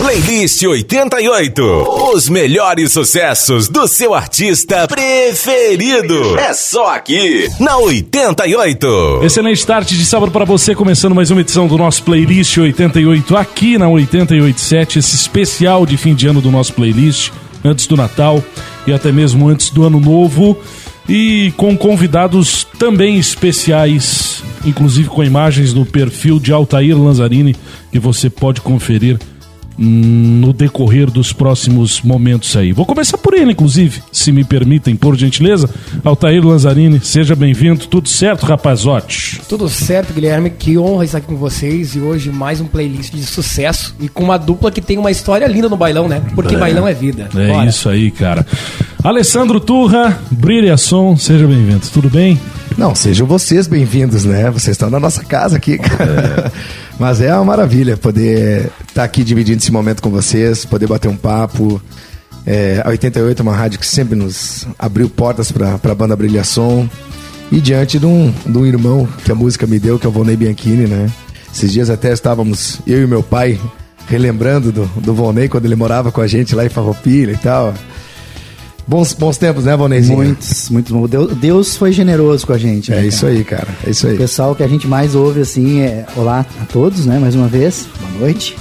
Playlist 88. Os melhores sucessos do seu artista preferido. É só aqui, na 88. Excelente start de sábado para você, começando mais uma edição do nosso Playlist 88 aqui na 887, esse especial de fim de ano do nosso playlist, antes do Natal e até mesmo antes do Ano Novo. E com convidados também especiais, inclusive com imagens no perfil de Altair Lanzarini, que você pode conferir no decorrer dos próximos momentos aí. Vou começar por ele, inclusive, se me permitem, por gentileza. Altair Lanzarini, seja bem-vindo. Tudo certo, rapazote? Tudo certo, Guilherme. Que honra estar aqui com vocês e hoje mais um playlist de sucesso e com uma dupla que tem uma história linda no bailão, né? Porque é. bailão é vida. É Bora. isso aí, cara. Alessandro Turra, Brilha Som, seja bem-vindo. Tudo bem? Não, sejam vocês bem-vindos, né? Vocês estão na nossa casa aqui, cara. É. Mas é uma maravilha poder estar tá aqui dividindo esse momento com vocês, poder bater um papo. É, a 88 é uma rádio que sempre nos abriu portas para a banda Brilhação. E diante de um, de um irmão que a música me deu, que é o Volney Bianchini, né? Esses dias até estávamos, eu e meu pai, relembrando do, do Volney quando ele morava com a gente lá em Farroupilha e tal. Bons, bons tempos, né, Bonezinho? Muitos, muitos. Deus, Deus foi generoso com a gente. Né, é isso aí, cara. É isso aí. O pessoal que a gente mais ouve, assim, é olá a todos, né, mais uma vez. Boa noite.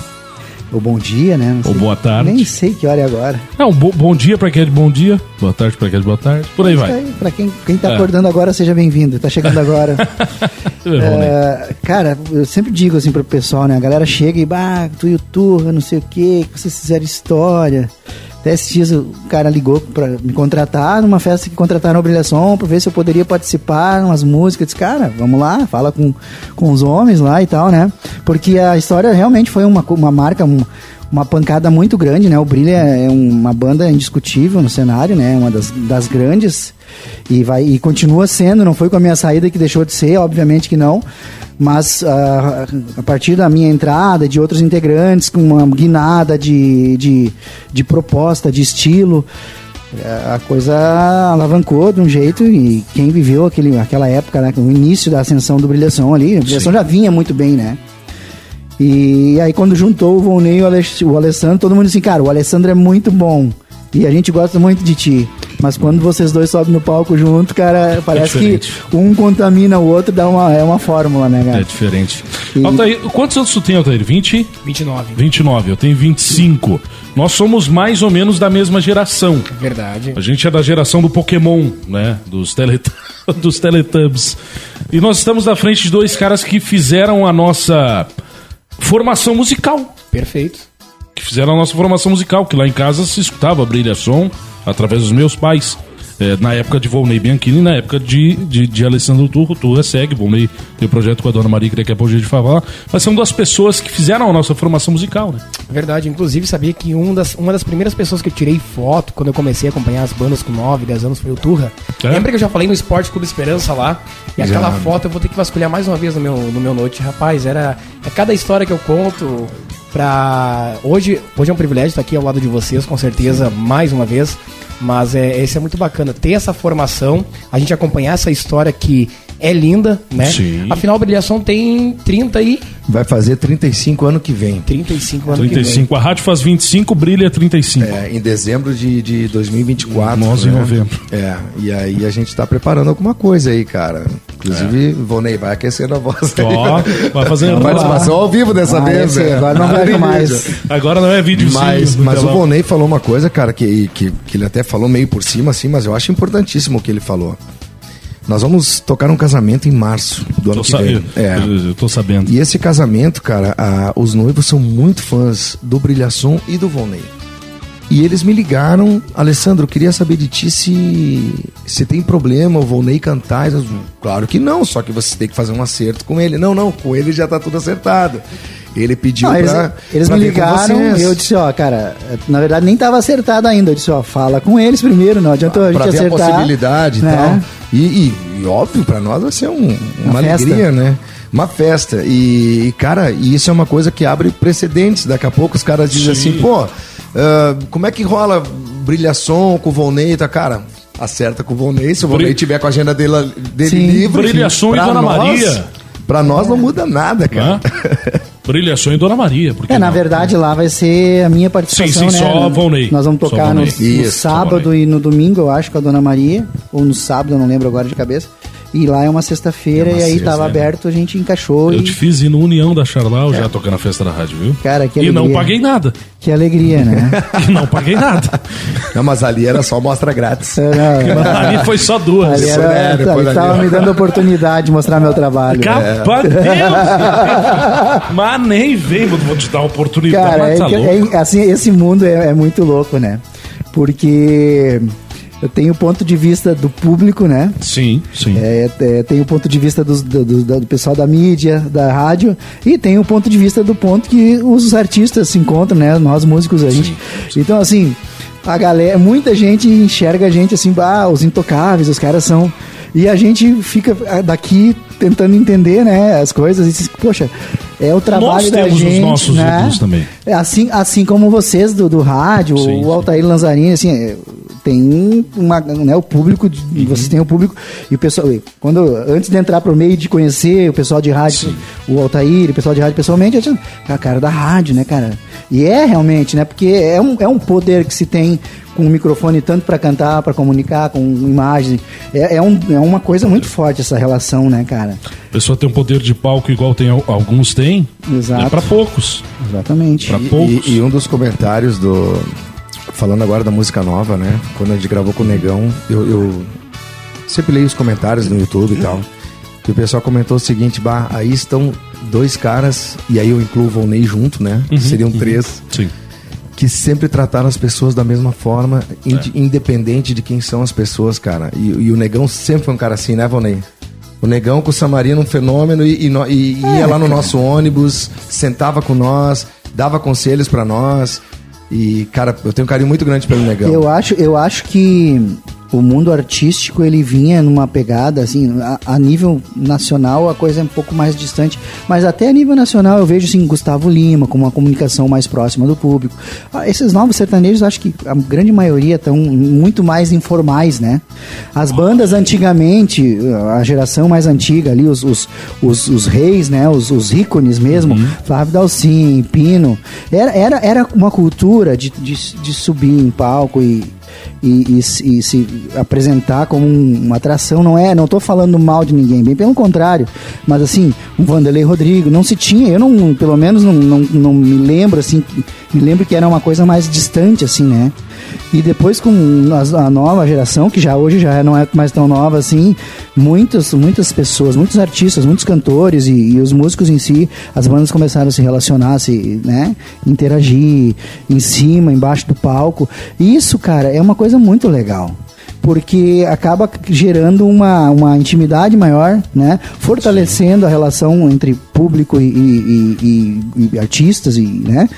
Ou bom dia, né? Ou boa tarde. Nem sei que hora é agora. Não, bo bom dia para quem é de bom dia, boa tarde para quem é de boa tarde, por aí vai. Aí, para quem, quem tá é. acordando agora, seja bem-vindo. Tá chegando agora. é, cara, eu sempre digo assim pro pessoal, né? A galera chega e, bah, tu YouTube, não sei o quê, que vocês fizeram história. Até esses dias o cara ligou para me contratar numa festa que contrataram o Brilhação para ver se eu poderia participar umas músicas. Eu disse, cara, vamos lá, fala com, com os homens lá e tal, né? Porque a história realmente foi uma, uma marca, um, uma pancada muito grande, né? O Brilha é uma banda indiscutível no cenário, né? Uma das, das grandes e vai e continua sendo. Não foi com a minha saída que deixou de ser, obviamente que não. Mas uh, a partir da minha entrada, de outros integrantes, com uma guinada de, de, de proposta, de estilo, eh, a coisa alavancou de um jeito e quem viveu aquele, aquela época, né, o início da ascensão do Brilhação ali, a Brilhação Sim. já vinha muito bem, né? E aí quando juntou o Volney e o Alessandro, todo mundo disse, assim, cara, o Alessandro é muito bom e a gente gosta muito de ti. Mas quando vocês dois sobem no palco junto, cara, é parece é que um contamina o outro, dá uma, é uma fórmula, né, cara? É diferente. E... Altair, quantos anos tu tem, Altair? 20? 29. 29, eu tenho 25. Nós somos mais ou menos da mesma geração. Verdade. A gente é da geração do Pokémon, né? Dos, telet... dos Teletubbies. E nós estamos na frente de dois caras que fizeram a nossa formação musical. Perfeito. Que fizeram a nossa formação musical, que lá em casa se escutava Brilha Som através dos meus pais. É, na época de Volney Bianchini, na época de, de, de Alessandro Turro, Turra segue, Volney tem o projeto com a dona Maria, que daqui a pouco a gente falar, mas são duas pessoas que fizeram a nossa formação musical, né? Verdade, inclusive sabia que um das, uma das primeiras pessoas que eu tirei foto quando eu comecei a acompanhar as bandas com 9, 10 anos foi o Turra. É? Lembra que eu já falei no Esporte Clube Esperança lá? E aquela foto eu vou ter que vasculhar mais uma vez no meu, no meu note. Rapaz, era é cada história que eu conto, pra. Hoje, hoje é um privilégio estar aqui ao lado de vocês, com certeza, mais uma vez. Mas é, esse é muito bacana, ter essa formação, a gente acompanhar essa história que é linda, né? Sim. Afinal, a Brilhação tem 30 e. Vai fazer 35 ano que vem. 35 ano 35. que vem. A rádio faz 25, brilha 35. É, em dezembro de, de 2024. Nós né? em novembro. É, e aí a gente tá preparando alguma coisa aí, cara. Inclusive, é. Vonei, vai aquecendo a voz. Ó, vai fazer uma participação ao vivo dessa ah, vez, velho. Agora não vai mais. Agora não é vídeo Mas, mas o Vonei falou uma coisa, cara, que, que, que ele até falou meio por cima, assim, mas eu acho importantíssimo o que ele falou. Nós vamos tocar um casamento em março do ano tô que vem. É. Eu tô sabendo. E esse casamento, cara, a, os noivos são muito fãs do Brilhação e do Volney. E eles me ligaram, Alessandro, eu queria saber de ti se, se tem problema o Volney cantar. Eu, claro que não, só que você tem que fazer um acerto com ele. Não, não, com ele já tá tudo acertado. Ele pediu não, eles, pra. Eles pra me ligaram e eu disse, ó, cara, na verdade nem tava acertado ainda. Eu disse, ó, fala com eles primeiro, não adianta a gente pra acertar. Ver a possibilidade né? e tal. E, e, e, óbvio, para nós vai ser um, uma, uma alegria, né? Uma festa. E, cara, e isso é uma coisa que abre precedentes. Daqui a pouco os caras dizem Sim. assim, pô, uh, como é que rola brilhação com o Volney? Tá, cara, acerta com o Volney. Se o Volney tiver com a agenda dele, dele Sim. livre. Brilhação e Dona nós, Maria. Pra nós não muda nada, cara. Brilhação em Dona Maria. Porque É, na não? verdade lá vai ser a minha participação, Sim, sim, né? só a Volney. Nós vamos tocar no, no sábado e no domingo, eu acho, com a Dona Maria. Ou no sábado, eu não lembro agora de cabeça. E lá é uma sexta-feira É e aí sexta, tava né? aberto, a gente encaixou Eu e... te fiz ir no União da Charlau já tocando na festa da rádio, viu? Cara, que E não alegria. paguei nada. Que alegria, né? E não paguei nada. Não, mas ali era só mostra grátis. Era- Ali foi só duas. ali era, depois ali ali, tava ó. me dando a oportunidade de mostrar meu trabalho. Capa Deus! Mas nem vem, vou te dar a oportunidade. Cara, mas é, tá é- assim, esse mundo é, é muito louco, né? Porque eu tenho o ponto de vista do público, né? Sim, sim. É, é, tem o ponto de vista dos- do, do- do pessoal da mídia, da rádio, e tem o ponto de vista do ponto que os artistas se encontram, né? Nós músicos, a gente. Então, assim, a galera, muita gente enxerga a gente assim, ah, os intocáveis, os caras são. E a gente fica ah, daqui tentando entender, né, as coisas e diz, poxa, é o trabalho Nós da temos os nossos né? também. É assim, assim como vocês do, do rádio, Sim, o sim. Altair Lanzarini, assim, é, tem uma, né, o público, de- Uhum. vocês têm o público, e o pessoal, quando, antes de entrar pro meio de conhecer o pessoal de rádio, o Altair, o pessoal de rádio pessoalmente, eu tinha, "Ah, cara, da rádio, né, cara? E é realmente, né, porque é um, é um poder que se tem com o microfone tanto para cantar, para comunicar, com imagem, é, é, um, é uma coisa muito forte essa relação, né, cara? A pessoa tem um poder de palco igual tem, al- alguns têm. Exato. É pra poucos. Exatamente. Pra E- poucos. E, e um dos comentários do. Falando agora da música nova, né? Quando a gente gravou com o Negão, eu, eu sempre leio os comentários no YouTube e tal. E o pessoal comentou o seguinte: bah, aí estão dois caras, e aí eu incluo o Volney junto, né? Seriam três, Sim. que sempre trataram as pessoas da mesma forma, ind- independente de quem são as pessoas, cara. E, e o Negão sempre foi um cara assim, né, Volney? O Negão com o Samarino, um fenômeno, e, e no- e- e ia lá no nosso ônibus, sentava com nós, dava conselhos pra nós. E, cara, eu tenho um carinho muito grande pelo Negão. Eu acho, eu acho que o mundo artístico ele vinha numa pegada assim, a, a nível nacional a coisa é um pouco mais distante, mas até a nível nacional eu vejo assim Gustavo Lima com uma comunicação mais próxima do público. Ah, esses novos sertanejos acho que a grande maioria estão muito mais informais, né? As bandas antigamente, a geração mais antiga ali, os, os, os, os reis, né? Os, os ícones mesmo, Flávio Dalcin, Pino, era, era, era uma cultura de, de, de subir em palco e e, e se- e se apresentar como um- uma atração não é não tô falando mal de ninguém bem pelo contrário. Mas assim um Vanderlei Rodrigo não se tinha eu não pelo menos não, não, não me lembro assim me lembro que era uma coisa mais distante assim né e depois com a, nova geração que já hoje já não é mais tão nova assim muitas muitas pessoas muitos artistas muitos cantores e, e os músicos em si as bandas começaram a se relacionar se né interagir em cima embaixo do palco. Isso cara é uma coisa muito legal porque acaba gerando uma, uma intimidade maior, né? Fortalecendo a relação entre público e, e- e- e- artistas, e, né?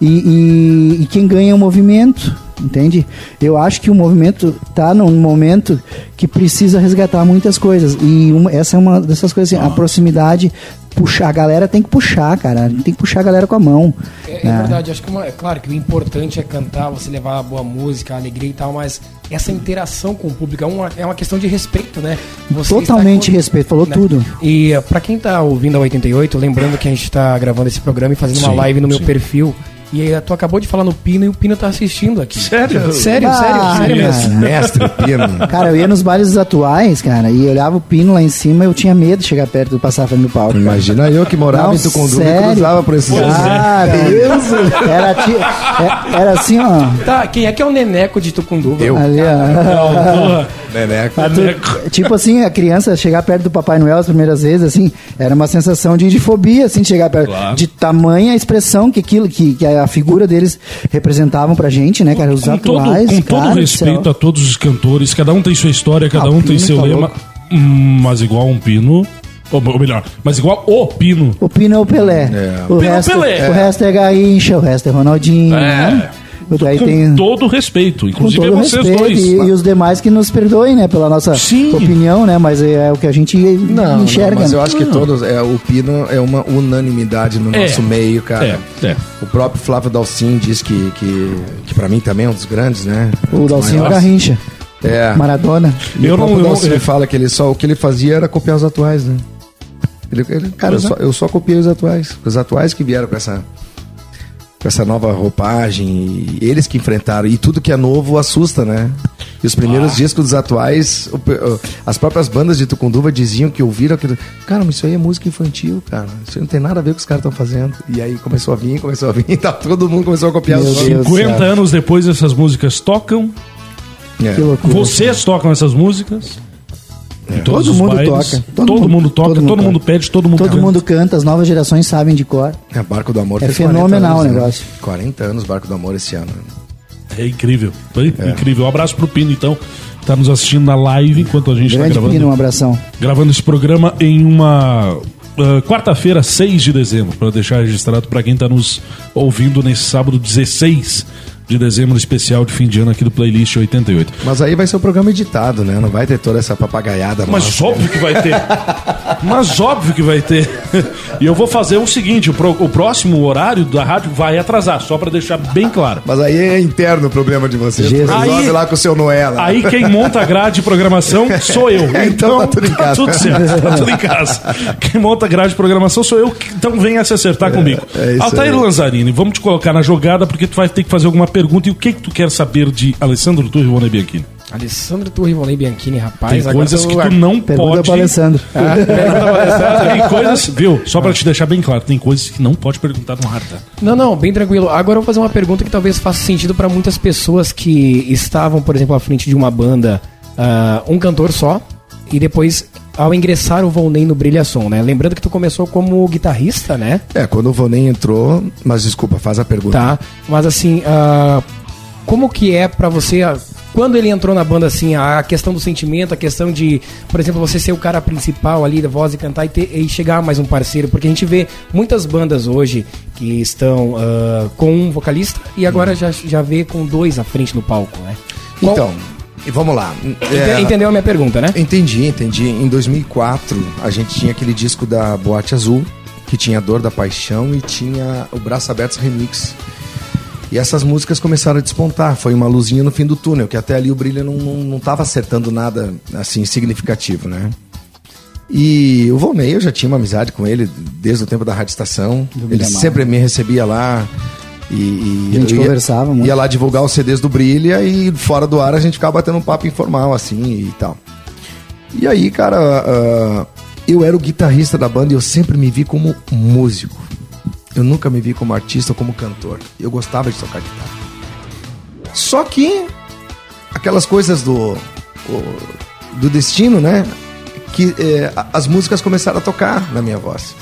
E, quem ganha é o movimento, entende? Eu acho que o movimento está num momento que precisa resgatar muitas coisas. E uma- essa é uma dessas coisas, assim, a proximidade, puxar, a galera tem que puxar, cara. Tem que puxar a galera com a mão. É, é verdade, acho que uma- é claro que o importante é cantar, você levar a boa música, a alegria e tal, mas essa interação com o público é uma, é uma questão de respeito, né? Você Totalmente com- respeito, falou né? tudo. E uh, pra quem tá ouvindo a 88, lembrando que a gente tá gravando esse programa e fazendo uma Sim, live no meu sim. perfil. E aí, tu acabou de falar no Pino e o Pino tá assistindo aqui. Sério? Sério, Ah, sério, sério mesmo. Mestre Pino. Cara, eu ia nos bailes atuais, cara, e olhava o pino lá em cima eu tinha medo de chegar perto do passar frente do palco. cara. Imagina eu que morava Não, em Tucunduva e sério? cruzava por esses Cara, era, ti- é- era assim, ó. Tá, quem é que é o Neneco de Tucunduva? Eu. Ali, ó. Neneco. A tu- tipo assim, a criança chegar perto do Papai Noel as primeiras vezes, assim, era uma sensação de, de fobia, assim, de chegar perto. Claro. De tamanha expressão que aquilo, que, que a figura deles representavam pra gente, né, cara? Os com todo, atuais. com todo cara do respeito céu. a todos os cantores, cada um tem sua história, cada Ah, um tem seu tá lema, hum, mas igual um pino, ou, ou melhor, mas igual o pino. O Pino é o Pelé. É. O, Pino é o resto, Pelé. o resto é Garrincha, o resto é Ronaldinho. É. Né? Daí com tem. todo respeito, Com inclusive todo é vocês respeito, dois. e, e os demais que nos perdoem, né, pela nossa Sim. opinião, né, mas é, o que a gente Não, enxerga. não, mas eu né? acho que todos. É, o Pino é uma unanimidade no É. nosso meio, cara. É, é. O próprio Flávio Dalcin diz que, que, que para mim também é um dos grandes, né? O Dalcinho Nossa. Garrincha, É. Maradona. E Eu o não- próprio eu não- Dalcin eu- fala que ele só o que ele fazia era copiar os atuais, né? Ele, ele, cara, eu só, eu só copiei os atuais. Os atuais que vieram com essa, com essa nova roupagem, eles que enfrentaram. E tudo que é novo assusta, né? E os primeiros ah. discos dos atuais, o, as próprias bandas de Tucunduva diziam que ouviram aquilo. Cara, mas isso aí é música infantil, cara. Isso não tem nada a ver com o que os caras estão fazendo. E aí começou a vir, começou a vir, tá, todo mundo começou a copiar Meu os 50 anos depois essas músicas tocam. É. Vocês tocam essas músicas. É. Todo mundo bailes, toca. Todo, todo mundo, mundo, toca, todo, mundo, todo mundo pede, todo mundo Todo canta. mundo canta, as novas gerações sabem de cor. É, Barco do Amor É fenomenal anos, o negócio. Né? 40 anos Barco do Amor esse ano. É incrível. É. Incrível. Um abraço pro Pino, então. Tá nos assistindo na live enquanto a gente Grande tá gravando. Pino, um abração. Gravando esse programa em uma uh, quarta-feira, 6 de dezembro, para deixar registrado para quem está nos ouvindo nesse sábado 16 de dezembro especial de fim de ano aqui do Playlist 88. Mas aí vai ser o programa editado, né? Não vai ter toda essa papagaiada Mas nossa. óbvio que vai ter. Mas óbvio que vai ter. E eu vou fazer o seguinte, o, pro, o próximo horário da rádio vai atrasar, só para deixar bem claro. Mas aí é interno o problema de vocês. Jesus. Aí, lá com o seu Noela. Aí quem monta a grade de programação sou eu. É, então, então tá tudo em tá casa. Tá tudo certo, tá tudo em casa. Quem monta a grade de programação sou eu, então venha se acertar é, comigo. É Altair aí. Lanzarini, vamos te colocar na jogada porque tu vai ter que fazer alguma pergunta pergunta. E o que, que tu quer saber de Alessandro Turri Rivone Bianchini? Alessandro Turri Rivone Bianchini, rapaz. Tem coisas que tu não pergunta pode. Alessandro. Ah, tem coisas, viu? Só para te deixar bem claro, tem coisas que não pode perguntar no ar, tá? Não, não, bem tranquilo. Agora eu vou fazer uma pergunta que talvez faça sentido para muitas pessoas que estavam, por exemplo, à frente de uma banda, uh, um cantor só, e depois ao ingressar o Volney no Brilhação, né? Lembrando que tu começou como guitarrista, né? É, quando o Volney entrou, mas desculpa, faz a pergunta. Tá, mas assim, uh, como que é para você, uh, quando ele entrou na banda, assim, a questão do sentimento, a questão de, por exemplo, você ser o cara principal ali da voz e cantar e, ter, e chegar mais um parceiro, porque a gente vê muitas bandas hoje que estão uh, com um vocalista e agora hum. já, já vê com dois à frente no palco, né? Qual... Então, e vamos lá. É, Entendeu a minha pergunta, né? Entendi, entendi. Em 2004, a gente tinha aquele disco da Boate Azul, que tinha Dor da Paixão e tinha o Braço Abertos Remix. E essas músicas começaram a despontar. Foi uma luzinha no fim do túnel, que até ali o brilho não, não, não tava acertando nada assim significativo, né? E o Volney, eu já tinha uma amizade com ele desde o tempo da Rádio Estação. Ele sempre me recebia lá. E, e a gente conversava muito. Ia lá divulgar os CDs do Brilha e fora do ar a gente ficava batendo um papo informal assim e tal. E aí, cara, uh, eu era o guitarrista da banda e eu sempre me vi como músico. Eu nunca me vi como artista ou como cantor. Eu gostava de tocar guitarra. Só que aquelas coisas do, do destino, né? Que eh, as músicas começaram a tocar na minha voz.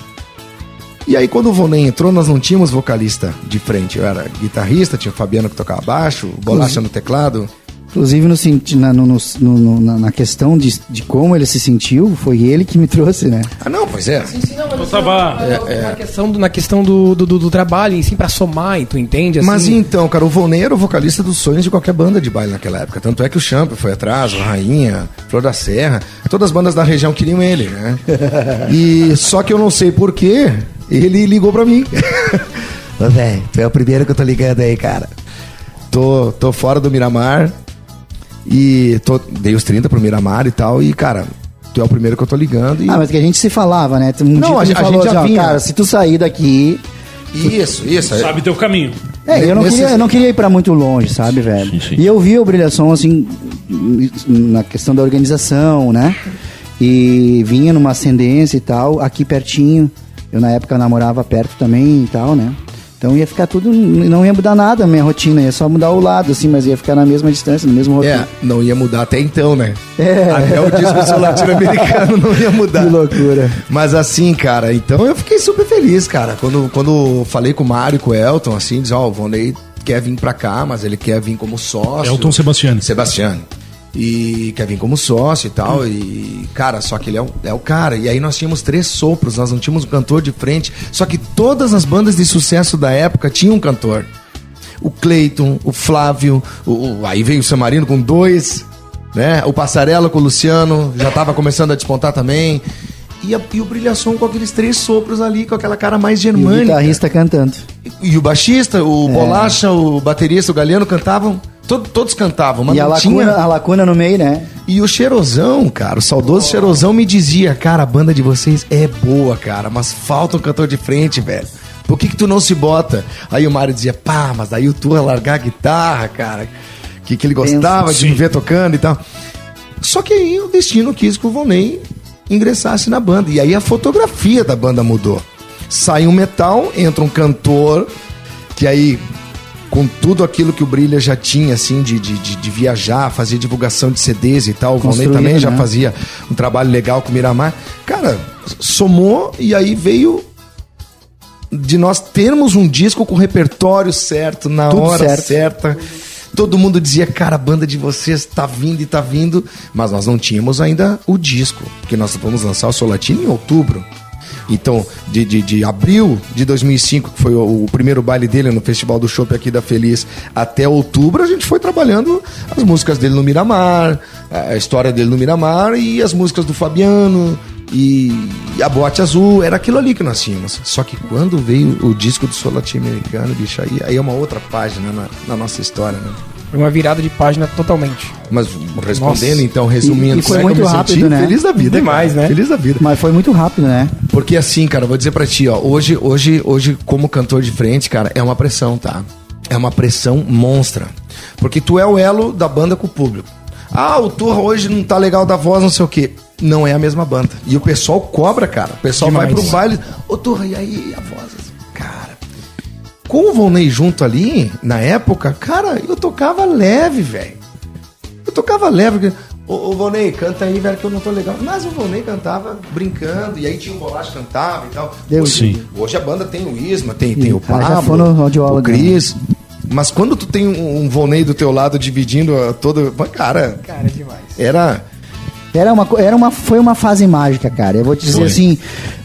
E aí, quando o Vonem entrou, nós não tínhamos vocalista de frente. Eu era guitarrista, tinha o Fabiano que tocava baixo, Bolacha no teclado. Inclusive, no, na, no, no, na questão de, de como ele se sentiu, foi ele que me trouxe, né? Ah, não, pois é. Sim, sim, não, mas eu tava... É, é. Na questão, do, na questão do, do, do, trabalho, em si, pra somar, e tu entende? Assim? Mas então, cara, o Volney era o vocalista dos sonhos de qualquer banda de baile naquela época. Tanto é que o Champ foi atrás, o Rainha, Flor da Serra, todas as bandas da região queriam ele, né? e só que eu não sei porquê, ele ligou pra mim. Ô, velho, tu é o primeiro que eu tô ligando aí, cara. Tô, tô fora do Miramar, e tô, dei os 30 pro Miramar e tal. E, cara, tu é o primeiro que eu tô ligando. E... Ah, mas que a gente se falava, né? Um não, a, a, falou, gente já assim, vinha. Cara, se tu sair daqui. Isso, isso. Sabe teu caminho. É, eu não, queria, eu não queria ir para muito longe, sabe, velho? Sim, sim. E eu vi o Brilhação, assim, na questão da organização, né? E vinha numa ascendência e tal, aqui pertinho. Eu, na época, namorava perto também e tal, né? Então ia ficar tudo, não ia mudar nada a minha rotina, ia só mudar o lado, assim, mas ia ficar na mesma distância, no mesmo rotina. É, não ia mudar até então, né? É. Até o disco latino-americano não ia mudar. Que loucura. Mas assim, cara, então eu fiquei super feliz, cara. Quando, quando falei com o Mário, com o Elton, assim, diz, ó, oh, o Vonley quer vir pra cá, mas ele quer vir como sócio. Elton Sebastiani. Sebastiani e quer vir como sócio e tal. E, cara, só que ele é o, é o cara. E aí nós tínhamos três sopros, nós não tínhamos um cantor de frente. Só que todas as bandas de sucesso da época tinham um cantor. O Cleiton, o Flávio, o, o, aí veio o Samarino com dois, né? O Passarela com o Luciano, já estava começando a despontar também. E, a, e, o Brilhação com aqueles três sopros ali, com aquela cara mais germânica. E o guitarrista cantando. E, e o baixista, o é. Bolacha, o baterista, o Galeano cantavam Todo, todos cantavam, mas e a não lacuna, tinha... a lacuna no meio, né? E o Cheirosão, cara, o saudoso Cheirosão me dizia, cara, a banda de vocês é boa, cara, mas falta um cantor de frente, velho. Por que que tu não se bota? Aí o Mário dizia, pá, mas daí o Turra largar a guitarra, cara, que, que ele gostava de me ver tocando e tal. Só que aí o destino quis que o Volney ingressasse na banda. E aí a fotografia da banda mudou. Sai um metal, entra um cantor, que aí, com tudo aquilo que o Brilha já tinha, assim, de, de, de, de viajar, fazer divulgação de CDs e tal, o Construir, também já né? fazia um trabalho legal com o Miramar. Cara, somou e aí veio de nós termos um disco com o repertório certo, na Tudo hora certo. certa. Todo mundo dizia, cara, a banda de vocês tá vindo e tá vindo. Mas nós não tínhamos ainda o disco, porque nós vamos lançar o Solatino em outubro. Então, de, de, de abril de 2005, que foi o, o primeiro baile dele no Festival do Chopp aqui da Feliz, até outubro, a gente foi trabalhando as músicas dele no Miramar, a história dele no Miramar e as músicas do Fabiano e, a Boate Azul. Era aquilo ali que nós tínhamos. Só que quando veio o disco do Sou Latino-Americano, bicho, aí, aí é uma outra página na, na nossa história, né? Foi uma virada de página totalmente. Mas respondendo, Nossa. então, resumindo, E- e foi sabe muito rápido, senti? né? Feliz da vida. Demais, cara. né? Feliz da vida. Mas foi muito rápido, né? Porque assim, cara, eu vou dizer pra ti, ó, hoje, hoje, hoje, como cantor de frente, cara, é uma pressão, tá? É uma pressão monstra. Porque tu é o elo da banda com o público. Ah, o Turra hoje não tá legal da voz, não sei o quê. Não é a mesma banda. E o pessoal cobra, cara. O pessoal vai Demais. pro baile. Ô, Turra, e aí a voz? Com o Volney junto ali, na época, cara, eu tocava leve, velho. Eu tocava leve. porque, Ô, ô Volney, canta aí, velho, que eu não tô legal. Mas o Volney cantava brincando, e aí tinha o Bolacha cantava e tal. Hoje, Sim. hoje a banda tem o Isma, tem, tem o Pablo, o Cris. Mas quando tu tem um, um Volney do teu lado dividindo a todo. Cara, Cara, demais. era. Era uma, era uma, foi uma fase mágica, cara. Eu vou te dizer Foi. assim,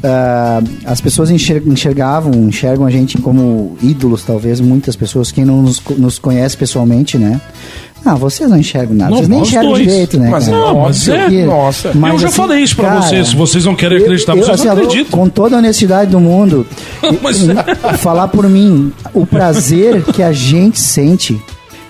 ah, as pessoas enxer- enxergavam, enxergam a gente como ídolos, talvez, muitas pessoas, quem não nos, nos conhece pessoalmente, né? Ah, vocês não enxergam nada, Não, vocês nem enxergam dois. direito, né? Mas cara? Não, mas óbvio é- que- Nossa. Mas, eu já assim, falei isso pra cara, vocês. Se vocês não querem acreditar, eu- vocês assim, não eu- acreditam. Com toda a honestidade do mundo, Mas- e- falar por mim, o prazer que a gente sente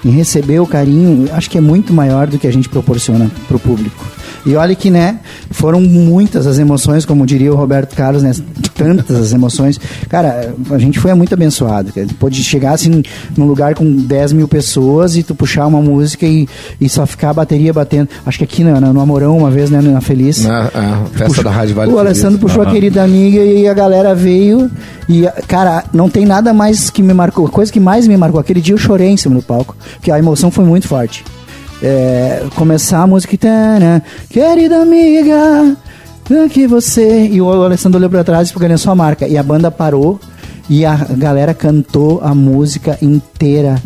em receber o carinho, acho que é muito maior do que a gente proporciona pro público. E olha que, né, foram muitas as emoções, como diria o Roberto Carlos, né, tantas as emoções. Cara, a gente foi muito abençoado. Pôde chegar assim num lugar com 10 mil pessoas e tu puxar uma música e, e só ficar a bateria batendo. Acho que aqui na- na- no Amorão, uma vez, né, na Feliz. Na a festa Puxou- da Rádio Vale O Feliz. Alessandro puxou a querida amiga e a galera veio. E, cara, não tem nada mais que me marcou. A coisa que mais me marcou, aquele dia eu chorei em cima do palco. Porque a emoção foi muito forte. É, começar a música. Tana, querida amiga, que você. E o Alessandro olhou pra trás e falou: ganhou sua marca. E a banda parou e a galera cantou a música inteira.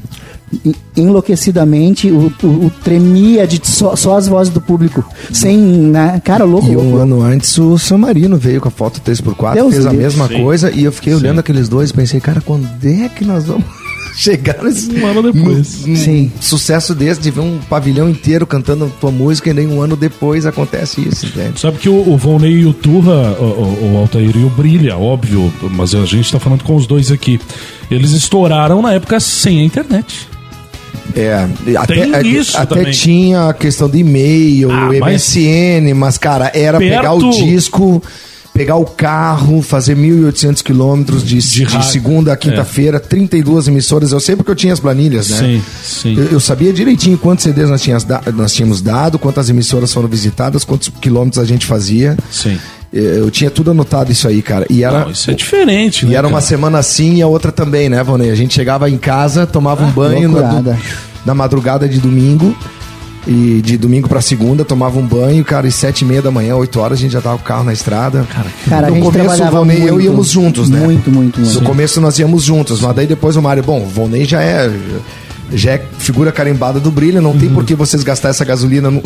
Enlouquecidamente, o, o- o tremia de só, só as vozes do público. Sem, né? Cara, louco. E louco. um ano antes o San Marino veio com a foto 3x4, Deus fez a Deus. mesma Sim. coisa e eu fiquei Sim. olhando aqueles dois e pensei, cara, quando é que nós vamos chegar nesse Um ano depois. num Sim. sucesso desse de ver um pavilhão inteiro cantando tua música e nem um ano depois acontece isso, entende? Sabe que o, o Volney e o Turra, o, o, o Altair e o Brilha, óbvio, mas a gente tá falando com os dois aqui. Eles estouraram na época sem a internet. É, até, é, isso até também. tinha a questão de e-mail, Ah, mas- MSN, mas cara, era Perto- pegar o disco, pegar o carro, fazer 1.800 quilômetros de, De de, segunda a quinta-feira, 32 emissoras, eu sei porque eu tinha as planilhas, né? Sim, sim. Eu, eu sabia direitinho quantos CDs nós tínhamos, da- nós tínhamos dado, quantas emissoras foram visitadas, quantos quilômetros a gente fazia. Sim. Eu eu tinha tudo anotado isso aí, cara. E era, Não, isso é diferente, né? e era uma cara? semana assim e a outra também, né, Vonei? A gente chegava em casa, tomava um banho na, na madrugada de domingo. E de domingo pra segunda, tomava um banho, cara, e sete e meia da manhã, oito horas, a gente já tava com o carro na estrada. Cara, Cara, a no gente começo o Volney e eu muito, íamos juntos, né? muito, muito, muito. No começo nós íamos juntos, mas daí depois o Mário, bom, o Volney já é já é figura carimbada do brilho, não tem por que vocês gastar essa gasolina no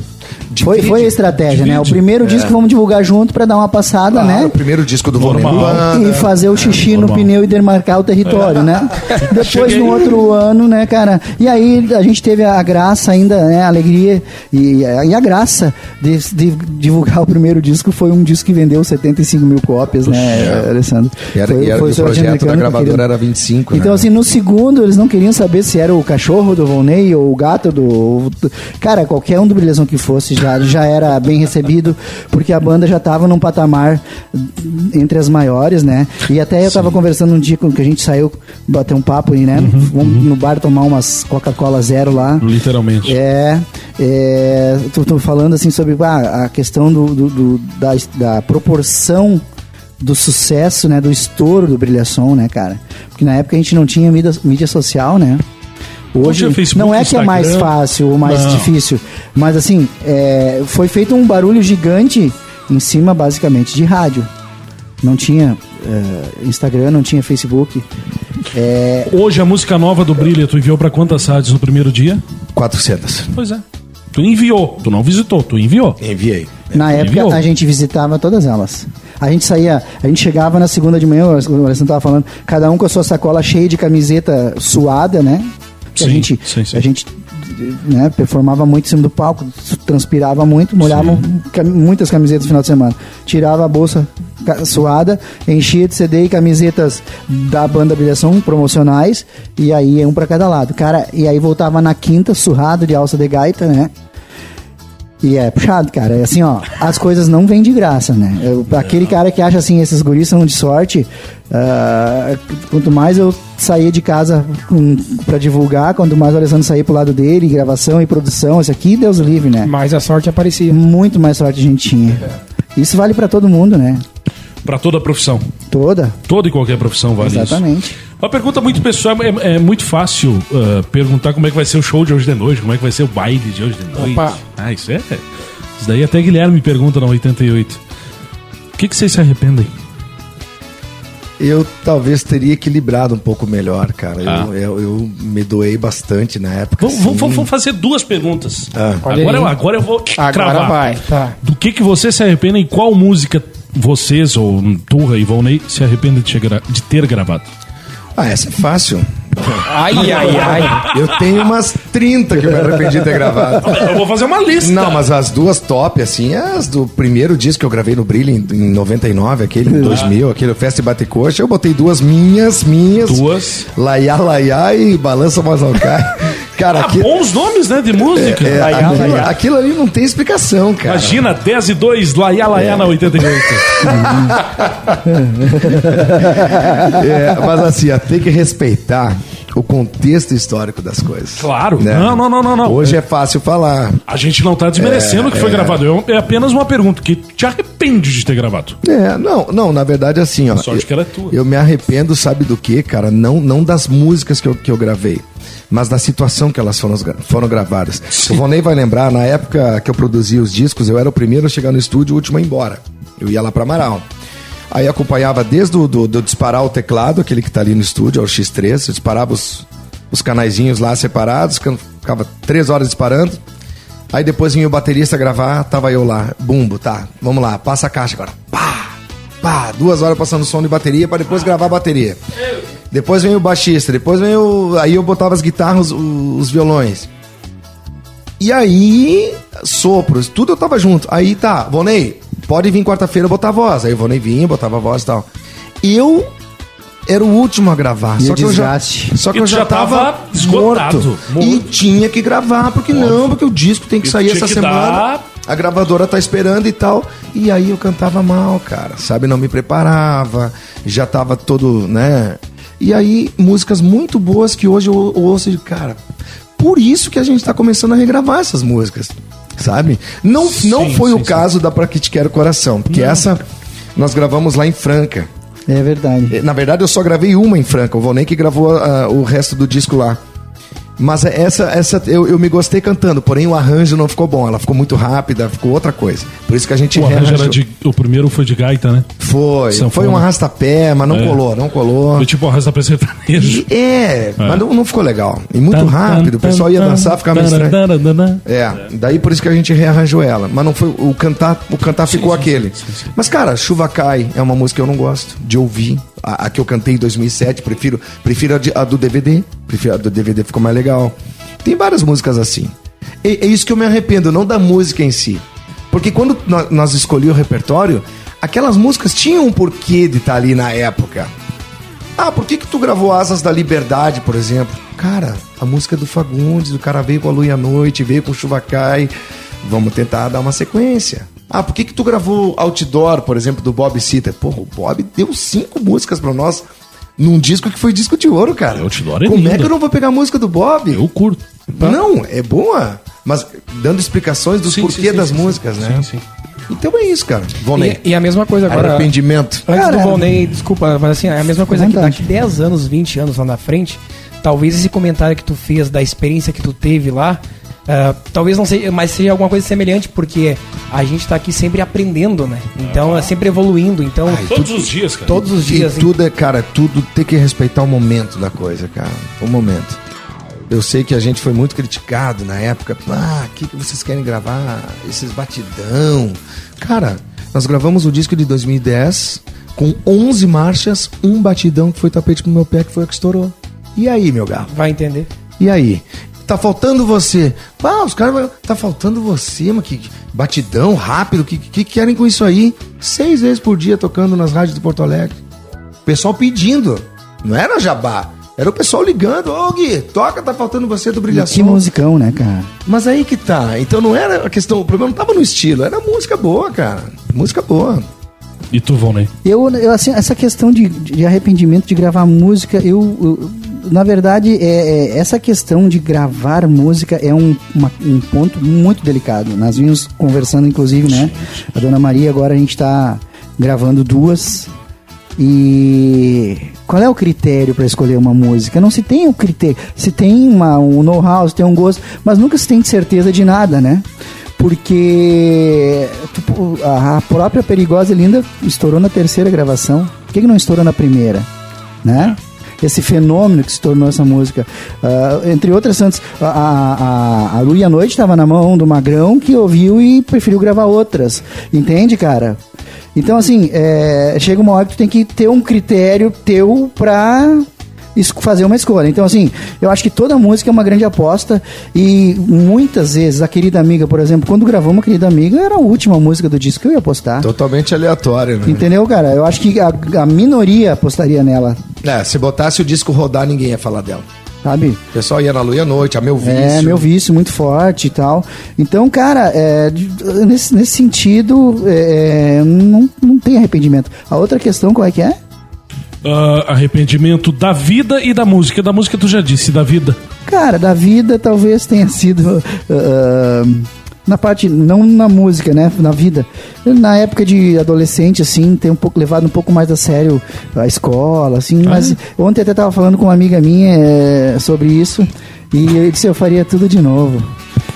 Foi, divide. foi a estratégia, né? O divide. primeiro disco vamos divulgar junto pra dar uma passada, Claro, né? o primeiro disco do Normal. Banda. E fazer o xixi no normal. pneu e demarcar o território, né? Depois, Cheguei. no outro ano, né, cara? E aí a gente teve a graça ainda, né? A alegria e, e a graça de, de divulgar o primeiro disco. Foi um disco que vendeu 75 mil cópias, né, Alessandro? E, era, Foi- e, era, foi e o projeto da gravadora querido. era 25, Então, né? assim, no segundo, eles não queriam saber se era o cachorro do Volney ou o Gato do. Cara, qualquer um do Brilhação que fosse já, já era bem recebido, porque a banda já tava num patamar entre as maiores, né? E até eu tava conversando um dia com que a gente saiu bater um papo aí, né? Vamos no bar tomar umas Coca-Cola zero lá. Literalmente. É, é tô, tô falando assim sobre ah, a questão do, do- do- da, da proporção do sucesso, né, do estouro do Brilhação, né, cara? Porque na época a gente não tinha mídia, mídia social, né? Hoje não é que é mais Instagram. fácil ou mais Não. difícil, mas assim, é, foi feito um barulho gigante em cima basicamente de rádio. Não tinha é, Instagram, não tinha Facebook. É, Hoje a música nova do Brilha, tu enviou pra quantas rádios no primeiro dia? 400. Pois é. Tu enviou, tu não visitou, tu enviou. Enviei. Na época enviou. a gente visitava todas elas. A gente saía, a gente chegava na segunda de manhã, o Alessandro tava falando, cada um com a sua sacola cheia de camiseta suada, né? Que a Sim, gente, sim, sim. a gente né, performava muito em cima do palco, transpirava muito, molhava muitas camisetas no final de semana. Tirava a bolsa suada, enchia de CD e camisetas da banda Brilhação promocionais, e aí um pra cada lado. Cara, e aí voltava na quinta, surrado de alça de gaita, né? E é puxado, cara. É assim, ó, as coisas não vêm de graça, né? Eu- aquele cara que acha assim, esses guris são de sorte, ah, quanto mais eu saía de casa pra divulgar, quanto mais o Alessandro saía pro lado dele, gravação e produção, isso aqui, Deus livre, né? Mas a sorte aparecia. Muito mais sorte a gente tinha. Isso vale pra todo mundo, né? Pra toda a profissão. Toda. Toda e qualquer profissão vale isso. Exatamente. Uma pergunta muito pessoal, é, é muito fácil uh, perguntar como é que vai ser o show de hoje de noite, como é que vai ser o baile de hoje de noite. Opa. Ah, isso é. Isso daí até Guilherme me pergunta na 88. O que, que vocês se arrependem? Eu talvez teria equilibrado um pouco melhor, cara. Ah. Eu, eu, eu me doei bastante na época. Vamos, vamos- sim. vamos fazer duas perguntas. Ah. Agora, eu, agora eu vou Agora cravar. vai, tá. Do que, que você se arrepende e qual música vocês, ou Turra e Volney, se arrependem de, de ter gravado? Ah, essa é fácil. Ai, ai, ai. Eu tenho umas 30 que eu me arrependi de ter gravado. Eu vou fazer uma lista. Não, mas as duas top, assim, as do primeiro disco que eu gravei no Brilho em, em 99, aquele em 2000, aquele Festa e Bate Coxa, eu botei duas minhas, minhas. Duas. Laiá, laiá e Balança Mas Não Cai. Cara, Ah, aqui, bons nomes, né, de música. é, Laiá, aquilo, laiá. aquilo ali não tem explicação, cara. Imagina, 10 e 2, Laiá Laiá na 88. É, mas assim, tem que respeitar o contexto histórico das coisas. Claro. né? Não, não, não, não, não. Hoje é fácil falar. A gente não tá desmerecendo o que foi gravado. Eu- É apenas uma pergunta que te arrepende de ter gravado. É, não, não, na verdade, assim, ó. sorte eu, que ela é tua. Eu me arrependo, sabe do que, cara? Não, não das músicas que eu, que eu gravei, mas da situação que elas foram, foram gravadas. O Vonei vai lembrar, na época que eu produzia os discos, eu era o primeiro a chegar no estúdio e o último a ir embora. Eu ia lá pra Amaral. Aí acompanhava desde o do, do disparar o teclado, aquele que tá ali no estúdio, é o X3, eu disparava os, os canaizinhos lá separados, ficava- três horas disparando. Aí depois vinha o baterista gravar, tava eu lá, bumbo, tá, vamos lá, passa a caixa agora. Pá, pá, duas horas passando som de bateria para depois gravar a bateria. Depois vem o baixista, depois vem o. Aí eu botava as guitarras, o- os violões. E aí, sopros, tudo eu tava junto. Aí tá, Vonei, pode vir quarta-feira botar voz. Aí o Vonei vinha, botava voz e tal. Eu era o último a gravar. E só que eu já, desgaste. só que E eu já já tava, tava esgotado, morto. morto. E tinha que gravar, porque não, porque o disco tem que E sair essa que semana. dar- A gravadora tá esperando e tal. E aí eu cantava mal, cara. Sabe, não me preparava. Já tava todo, né? E aí, músicas muito boas que hoje eu ouço e digo, cara, por isso que a gente tá começando a regravar essas músicas. Sabe? Não, não Sim, foi sim, o caso da Pra Que Te Quero Coração, porque essa nós gravamos lá em Franca. É verdade. Na verdade, eu só gravei uma em Franca. O Vonei que gravou ah, o resto do disco lá. Mas essa, essa eu, eu me gostei cantando, porém o arranjo não ficou bom. Ela ficou muito rápida, ficou outra coisa. Por isso que a gente O arranjo era de. O primeiro foi de gaita, né? Foi. Sanfona. Foi um arrasta-pé, mas não É. colou, não colou. Foi tipo arrasta pra sertanejo. E- É, mas não, não ficou legal. E muito rápido, o pessoal ia dançar, ficava meio estranho. É, daí por isso que a gente rearranjou ela. Mas não foi. O cantar, o cantar ficou aquele. Mas, cara, Chuva Cai é uma música que eu não gosto de ouvir. A, a que eu cantei em 2007, prefiro, prefiro a, de- a do DVD. Prefiro do DVD, ficou mais legal. Tem várias músicas assim. E- é isso que eu me arrependo, não da música em si. Porque quando nó- nós escolhemos o repertório, aquelas músicas tinham um porquê de estar ali na época. Ah, por que, que tu gravou Asas da Liberdade, por exemplo? Cara, a música do Fagundes, o cara veio com a Lua a Noite, veio com Chuva Cai. Vamos tentar dar uma sequência. Ah, por que que tu gravou Outdoor, por exemplo, do Bob Sitter? Porra, o Bob deu cinco músicas pra nós num disco que foi disco de ouro, cara. Outdoor é Como é que eu não vou pegar a música do Bob? Eu curto. Não, é boa, mas dando explicações do Sim, porquê sim, sim, das sim, músicas, sim, né? sim, sim. Então é isso, cara. Volney. E, e a mesma coisa agora. Arrependimento. Antes Cara, do Volney, desculpa, mas assim, é a mesma coisa que Verdade. daqui 10 anos, 20 anos lá na frente, talvez esse comentário que tu fez da experiência que tu teve lá, ah, talvez não seja, mas seja alguma coisa semelhante, porque a gente tá aqui sempre aprendendo, né? Então, é sempre evoluindo. Então, Todos os dias, cara. todos os E dias. tudo é, cara, tudo tem que respeitar o momento da coisa, cara. O momento. Eu sei que a gente foi muito criticado na época. Ah, o que, que vocês querem gravar? Esses batidão. Cara, nós gravamos o disco de 2010 com 11 marchas, um batidão que foi tapete pro meu pé, que foi o que estourou. E aí, meu galo? Vai entender. E aí? Tá faltando você. Ah, os caras vão. Tá faltando você, mano. Que batidão, rápido. O que, que querem com isso aí? Seis vezes por dia tocando nas rádios de Porto Alegre. O pessoal pedindo. Não era jabá. Era o pessoal ligando. Ô, Gui, toca, tá faltando você do Que Brilhação. musicão, né, cara? Mas aí que tá. Então não era a questão. O problema não tava no estilo. Era música boa, cara. Música boa. E tu, Volney? Eu, eu assim, essa questão de, de arrependimento de gravar música, eu, eu- na verdade, é, é- essa questão de gravar música é um, uma- um ponto muito delicado. Nós vimos conversando, inclusive, né? A Dona Maria, agora a gente está gravando duas. E qual é o critério para escolher uma música? Não se tem um critério. Se tem uma, um know-how, se tem um gosto, mas nunca se tem certeza de nada, né? Porque tipo, a própria Perigosa e Linda estourou na terceira gravação. Por que, que não estourou na primeira? Né? Esse fenômeno que se tornou essa música. Ah, entre outras, antes, a, a, a, a e Noite estava na mão do Magrão que ouviu e preferiu gravar outras. Entende, cara? Então, assim, é, chega uma hora que tu tem que ter um critério teu pra fazer uma escolha. Então, assim, eu acho que toda música é uma grande aposta e muitas vezes a querida amiga, por exemplo, quando gravamos a querida amiga, era a última música do disco que eu ia postar. Totalmente aleatório, né? Entendeu, cara? Eu acho que a, a minoria apostaria nela, É, se botasse o disco rodar, ninguém ia falar dela. sabe? O pessoal ia na lua e à noite, a meu vício. É, meu vício muito forte e tal. Então, cara, é, nesse, nesse sentido, é, não, não tem arrependimento. A outra questão, qual é que é? Ah, arrependimento da vida e da música. Da música tu já disse, da vida. Cara, da vida talvez tenha sido. ah, na parte, não na música, né? Na vida. Na época de adolescente, assim, ter um pouco levado um pouco mais a sério a escola, assim. Mas ontem até tava falando com uma amiga minha eh, sobre isso. E eu disse, eu faria tudo de novo.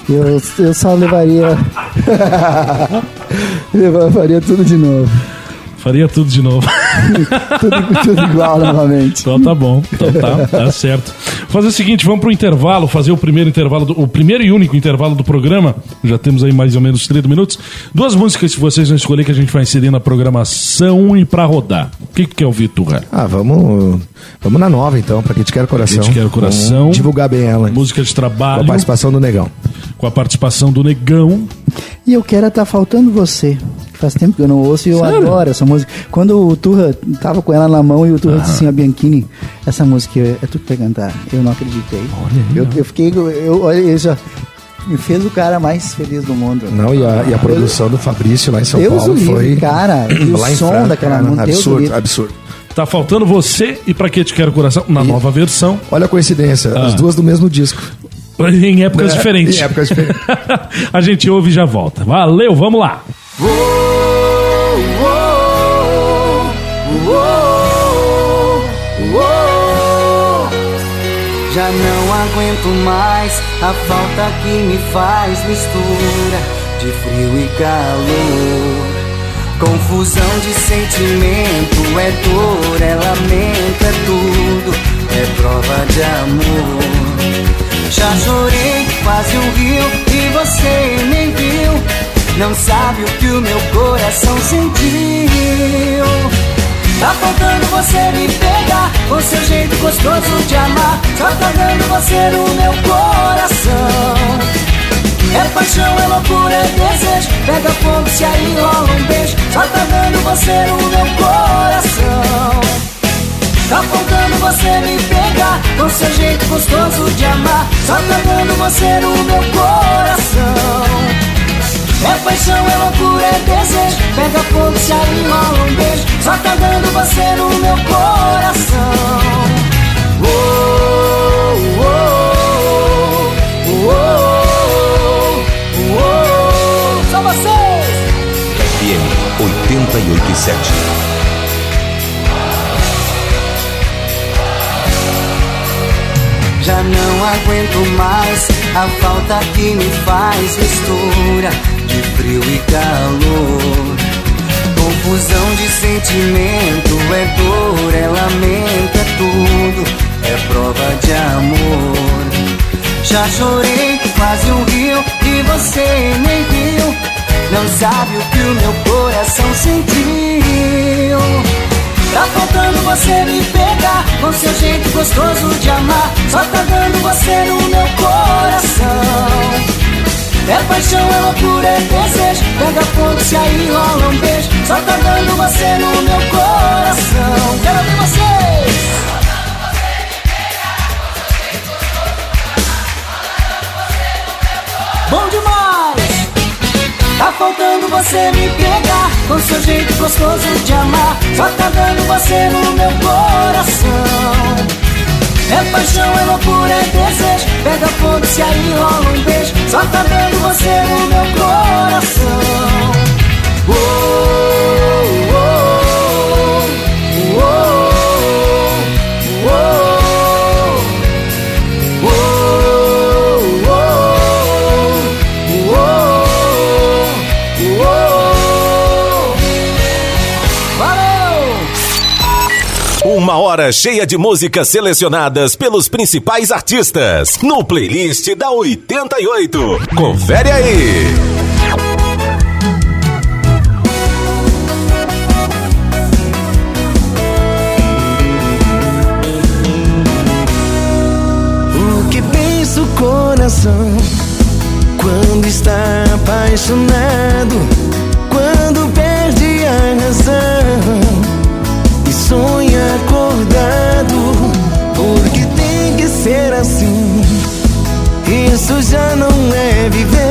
Eu, eu só levaria. eu faria tudo de novo. Faria tudo de novo. Tudo, tudo igual novamente. Então tá bom. Então tá, tá certo. Fazer o seguinte, vamos pro intervalo, fazer o primeiro intervalo, do- o primeiro e único intervalo do programa. Já temos aí mais ou menos 30 minutos. Duas músicas que vocês vão escolher que a gente vai inserir na programação e pra rodar. O que que quer ouvir, Turra? Ah, vamos, vamos na nova então, pra quem te quer coração. Pra Quem Te Quer Coração. Vamos divulgar bem ela. Música de Com trabalho, a participação do Negão. com a participação do Negão. E eu quero Tá Faltando Você. Faz tempo que eu não ouço e eu Sério? adoro essa música. Quando o Turra tava com ela na mão e o Turra disse assim, a Bianchini, essa música é tu que vai cantar. Eu não acreditei. eu, eu fiquei, eu, olha, ele já me fez o cara mais feliz do mundo. Não, e a, e a produção do Fabrício lá em São Deus Paulo o livre, foi. cara. E o som Franca, daquela cara, música, Absurdo, absurdo. Tá faltando você e pra que te quero coração na nova versão, Olha a coincidência, Ah. as duas do mesmo disco. Em épocas É, diferentes. Em épocas diferentes. a gente ouve e já volta. Valeu, vamos lá. Já não aguento mais a falta que me faz mistura de frio e calor. Confusão de sentimento, é dor, é lamento, é tudo, é prova de amor. Já chorei quase um rio e você nem viu. Não sabe o que o meu coração sentiu. Tá faltando você me pegar Com seu jeito gostoso de amar. Só tá dando você no meu coração. É paixão, é loucura, é desejo. Pega fogo se aí rola um beijo. Só tá dando você no meu coração Tá faltando você me pegar Com seu jeito gostoso de amar Só tá dando você no meu coração É paixão, é loucura, é desejo Pega fogo, se enrola um beijo Só tá dando você no meu coração oh, oh, oh, oh, oh. Só vocês! FM 887 Já não aguento mais a falta que me faz mistura de frio e calor. Confusão de sentimento, é dor, é lamento, é tudo, é prova de amor. Já chorei quase um rio e você nem viu. Não sabe o que o meu coração sentiu. Tá faltando você me pegar Com seu jeito gostoso de amar Só tá dando você no meu coração É paixão, é loucura, é desejo Pega fogo, se aí rola um beijo Só tá dando você no meu coração Quero ver vocês! Bom demais! Tá faltando você me pegar Com seu jeito gostoso de Só tá dando você no meu coração. É paixão, é loucura, é desejo. Pega fogo, se aí rola um beijo. Só tá dando você no meu coração. Oh, hora cheia de músicas selecionadas pelos principais artistas no playlist da 88. Confere aí. O que pensa o coração quando está apaixonado? Isso já não é viver.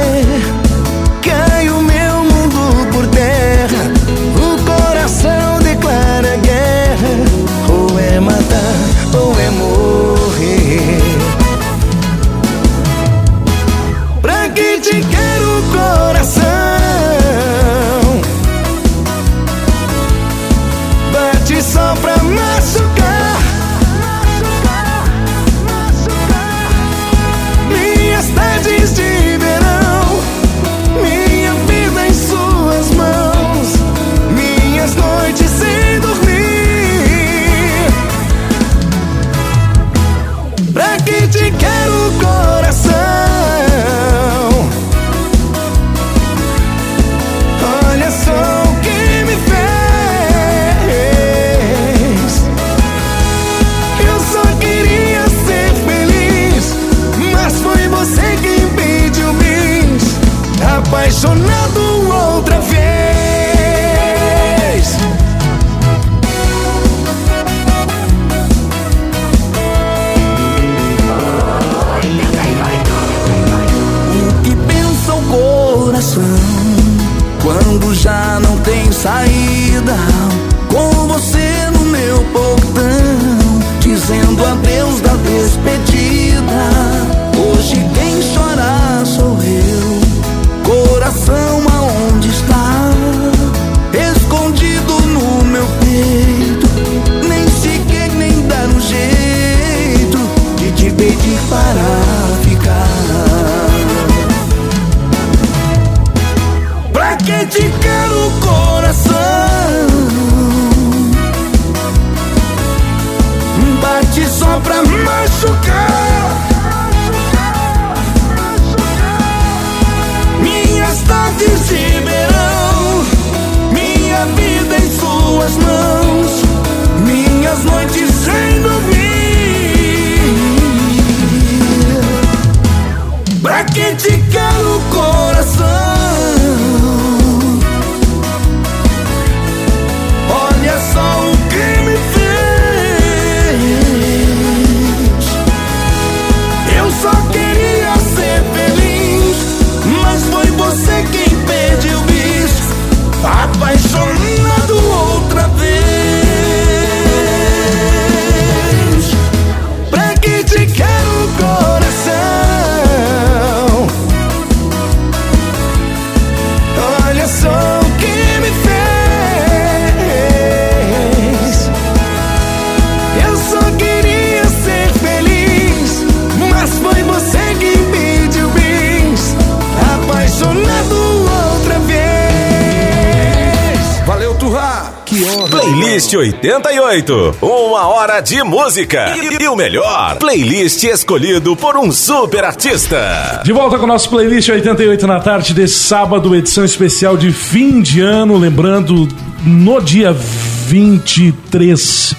88. Uma hora de música. E, e, o melhor, playlist escolhido por um super artista. De volta com o nosso playlist 88 na tarde desse sábado, edição especial de fim de ano. Lembrando, no dia 23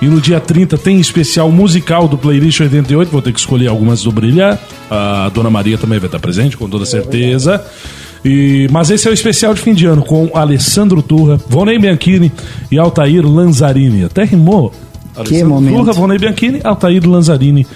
e no dia 30 tem especial musical do Playlist 88. Vou ter que escolher algumas do Brilhar. A Dona Maria também vai estar presente, com toda certeza. E, mas esse é o especial de fim de ano com Alessandro Turra, Vonei Bianchini e Altair Lanzarini. Até rimou. Que Alessandro momento. Turra, Vonei Bianchini, Altair Lanzarini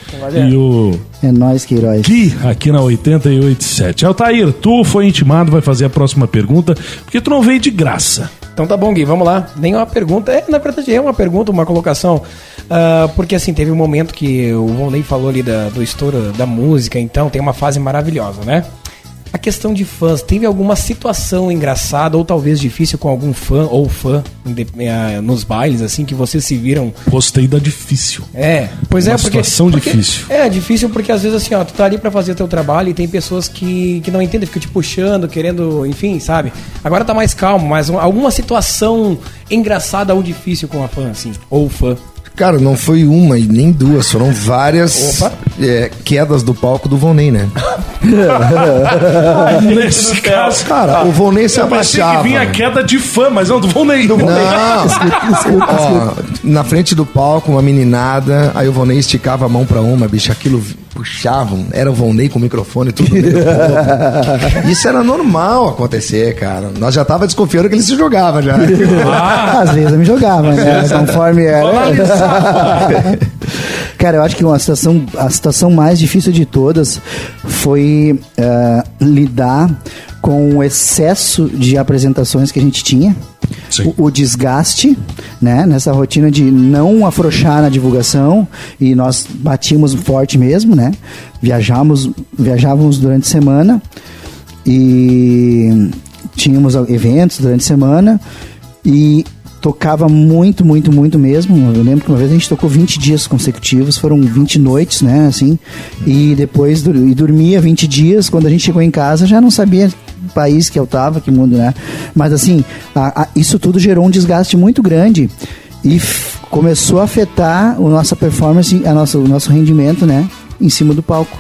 e o É nóis, Queiroz. Gui aqui na 887. Altair, tu foi intimado, vai fazer a próxima pergunta, porque tu não veio de graça. Então tá bom, Gui, vamos lá. Nem uma pergunta, é, na verdade é uma pergunta, uma colocação. Ah, porque assim, teve um momento que o Volney falou ali da- do estouro da música, então tem uma fase maravilhosa, né? A questão de fãs, teve alguma situação engraçada ou talvez difícil com algum fã ou fã eh, nos bailes, assim, que vocês se viram Gostei da difícil. é, pois Uma é, porque. situação porque- difícil. É, difícil porque às vezes assim, ó, tu tá ali pra fazer o teu trabalho e tem pessoas que, que não entendem, ficam te puxando, querendo, enfim, sabe? Agora tá mais calmo, mas um- alguma situação engraçada ou difícil com a fã, assim, ou fã. Cara, não foi uma e nem duas, foram várias Opa. é, quedas do palco do Vonei, né? Nesse caso, Cara, o Vonei se eu pensei que abaixava. vinha a queda de fã, mas não, do Volney. Do Volney. Não, ó, na frente do palco, uma meninada, aí o Vonei esticava a mão pra uma, bicho, aquilo puxavam, era o Vonei com o microfone e tudo. povo. Isso era normal acontecer, cara. Nós já tava desconfiando que ele se jogava já. Às vezes eu me jogava, né? Conforme era. Cara, eu acho que uma situação, a situação mais difícil de todas foi eh, lidar com o excesso de apresentações que a gente tinha. O, o desgaste, né? Nessa rotina de não afrouxar na divulgação e nós batíamos forte mesmo, né? Viajamos, viajávamos durante a semana e tínhamos eventos durante a semana e tocava muito, muito, muito mesmo. Eu lembro que uma vez a gente tocou 20 dias consecutivos, foram 20 noites, né, assim, e depois e dormia 20 dias. Quando a gente chegou em casa, já não sabia país que eu tava, que mundo, né? Mas assim, a- a- isso tudo gerou um desgaste muito grande e começou a afetar a nossa performance, a nossa, o nosso rendimento, né, em cima do palco.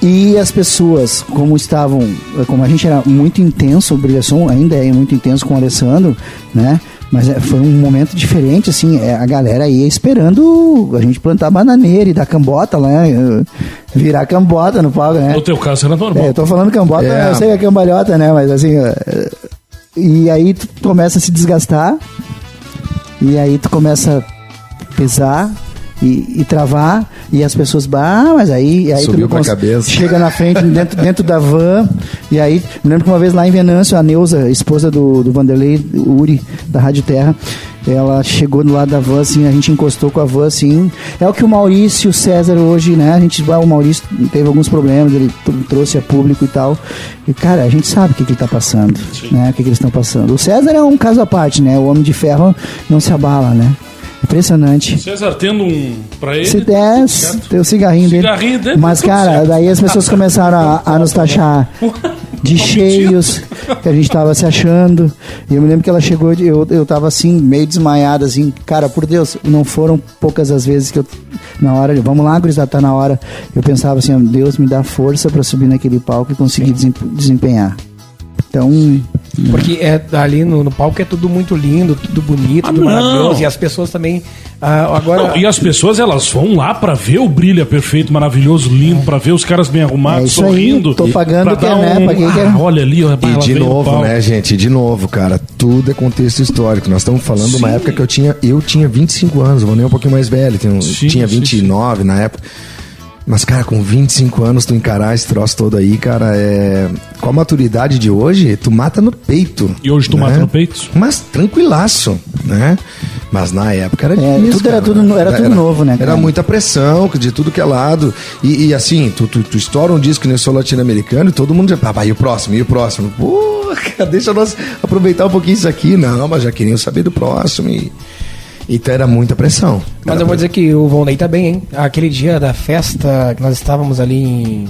E as pessoas, como estavam, como a gente era muito intenso, o Brilhação ainda é muito intenso com o Alessandro, né? Mas é, foi um momento diferente, assim, é, a galera ia esperando a gente plantar bananeira e dar cambota lá, né? virar cambota no palco, né? No teu caso era normal. É, eu tô falando cambota, É. eu sei que é cambalhota, né? Mas assim, é, e aí tu começa a se desgastar, e aí tu começa a pesar e, e travar, e as pessoas, bah, mas aí, e aí Subiu tu cons- cabeça. chega na frente, dentro, dentro da van, e aí, me lembro que uma vez lá em Venâncio, a Neuza, esposa do, do Vanderlei Uri, da Rádio Terra, ela chegou do lado da van, assim, a gente encostou com a van, assim, é o que o Maurício e o César hoje, né, a gente, ah, o Maurício teve alguns problemas, ele tr- trouxe a público e tal, e cara, a gente sabe o que, que ele tá passando, né, o que, que eles estão passando. O César é um caso à parte, né, o Homem de Ferro não se abala, né, impressionante. César tendo um pra ele. Se der, tem o cigarrinho dele. Cigarrinho dele, Mas, cara, certo. daí as pessoas começaram a, a nos taxar de cheios, que a gente tava se achando. E eu me lembro que ela chegou, eu, eu tava assim, meio desmaiada, assim. Cara, por Deus, não foram poucas as vezes que eu, na hora, vamos lá, gurizada, tá na hora. Eu pensava assim, Deus me dá força pra subir naquele palco e conseguir desem- desempenhar. Então, Porque é, ali no, no palco é tudo muito lindo, tudo bonito, tudo Ah, não. maravilhoso. E as pessoas também. ah, agora. Não, e as pessoas elas vão lá pra ver o brilha perfeito, maravilhoso, lindo, pra ver os caras bem É arrumados, aí, sorrindo. tô pagando pra que dar é, né, pra quem quer. Ah, olha ali, ó, E de novo, né, gente? De novo, cara. Tudo é contexto histórico. Nós estamos falando de uma Sim. época que eu tinha, eu tinha 25 anos, vou nem um pouquinho mais velho, tinha, Sim, tinha sim, 29 na época. Mas, cara, com 25 anos, tu encarar esse troço todo aí, cara, é. Com a maturidade de hoje, tu mata no peito. E hoje tu né? mata no peito? Mas tranquilaço, né? Mas na época era É, difícil, tudo era cara. tudo no- era tudo novo, né, Era cara? muita pressão, de tudo que é lado. E, e assim, tu, tu, tu estoura um disco nesse sou latino-americano e todo mundo já. Ah, vai, e o próximo, e o próximo? Pô, cara, deixa nós aproveitar um pouquinho isso aqui. Não, mas já queriam saber do próximo. E, Então era muita pressão. Mas Era eu vou dizer que o Volney tá bem, hein? Aquele dia da festa que nós estávamos ali em.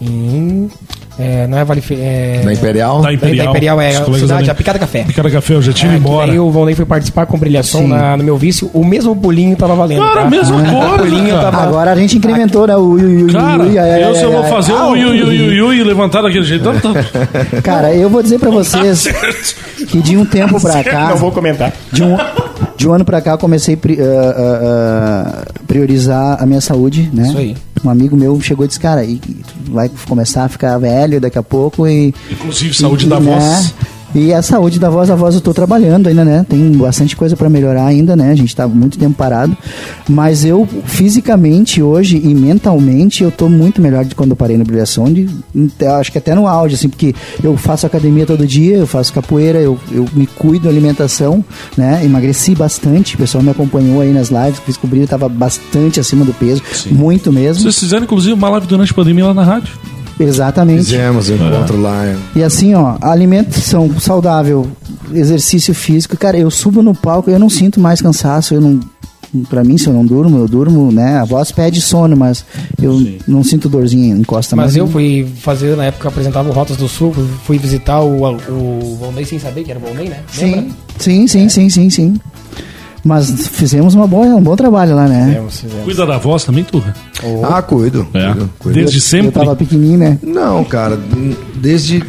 em é, não é Vale é, Na Imperial? Da Da Imperial. Imperial, é a cidade, a Picada Café. Picada Café, eu já tinha É, embora. Aí o Volney foi participar com brilhação na- no meu vício. O mesmo pulinho tava valendo. Cara, tá? a mesma O coisa, pulinho cara. tava. Agora a gente incrementou, né? O ui, ui, ui, Cara, ui, ai, ai, eu se eu ai, vou fazer Ah, o ui, ui, ui, e levantar daquele jeito. Cara, eu vou dizer pra vocês que de um tempo pra cá, Não vou comentar. de um, de um ano pra cá, eu comecei a ah, ah, priorizar a minha saúde, né? Isso aí. Um amigo meu chegou e disse, cara, e, e tu vai começar a ficar velho daqui a pouco e... Inclusive, saúde e, da né, voz. E a saúde da voz, a voz eu tô trabalhando ainda, né? Tem bastante coisa pra melhorar ainda, né? A gente tá muito tempo parado. Mas eu, fisicamente, hoje e mentalmente, eu tô muito melhor de quando eu parei na brilhação. De, eu acho que até no áudio, assim, porque eu faço academia todo dia, eu faço capoeira, eu, eu me cuido da alimentação, né? Emagreci bastante, o pessoal me acompanhou aí nas lives, que com o brilho, tava bastante acima do peso, muito mesmo. Vocês fizeram, inclusive, uma live durante a pandemia lá na rádio. Exatamente. Fizemos o encontro lá. E assim, ó, alimentação saudável, exercício físico, cara, eu subo no palco, eu não sinto mais cansaço, eu não. Pra mim, se eu não durmo, eu durmo, né? A voz pede sono, mas eu não sinto dorzinha, encosta Mas mais. eu fui fazer, na época, eu apresentava o Rotas do Sul, fui- visitar o, o Volney sem saber que era o Volney, né? Lembra? Sim, sim, sim, sim, sim, sim. Mas fizemos uma boa, um bom trabalho lá, né? Fizemos, fizemos. Cuida da voz também, Turra. Ah, cuido. É. cuido, cuido. Desde Eu sempre. tava pequenininho, né? Não, cara, desde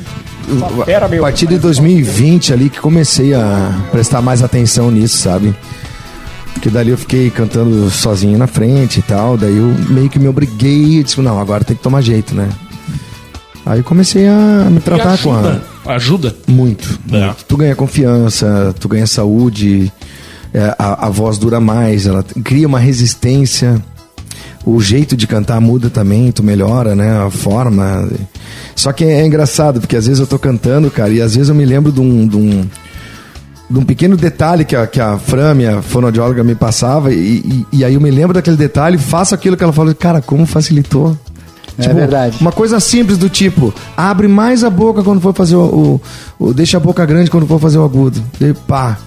meu. a partir de 2020 ali que comecei a prestar mais atenção nisso, sabe? Porque dali eu fiquei cantando sozinho na frente e tal, daí eu meio que me obriguei e disse, não, agora tem que tomar jeito, né? Aí eu comecei a me tratar com a ajuda. Ajuda. muito, É. muito. Tu ganha confiança, tu ganha saúde, é, a, a voz dura mais, ela cria uma resistência. O jeito de cantar muda também, tu melhora, né? A forma. Só que é, engraçado, porque às vezes eu tô cantando, cara, e às vezes eu me lembro de um. De um de um pequeno detalhe que a, que a Fran, minha fonoaudióloga, me passava, e, e, e aí eu me lembro daquele detalhe, faço aquilo que ela falou, cara, como facilitou. É verdade. Uma coisa simples do tipo, abre mais a boca quando for fazer o, o, o- Deixa a boca grande quando for fazer o agudo. E pá.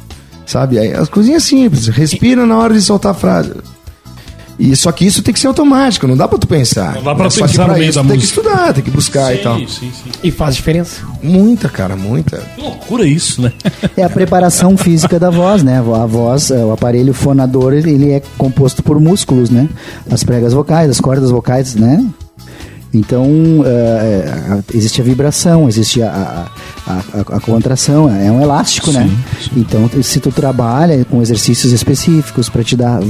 Sabe? As coisinhas simples. Respira na hora de soltar a frase. E só que isso tem que ser automático, não dá pra tu pensar. Não dá pra só pensar pra no meio isso da tem música. que estudar, tem que buscar e tal. Sim, sim, sim. E faz diferença. Muita, cara, muita. Que loucura isso, né? É a preparação física da voz, né? A voz, é, o aparelho fonador, ele é composto por músculos, né? As pregas vocais, as cordas vocais, né? Então, é, existe a vibração, existe a, a, a, a contração, é um elástico, né? Então, se tu trabalha com exercícios específicos para te dar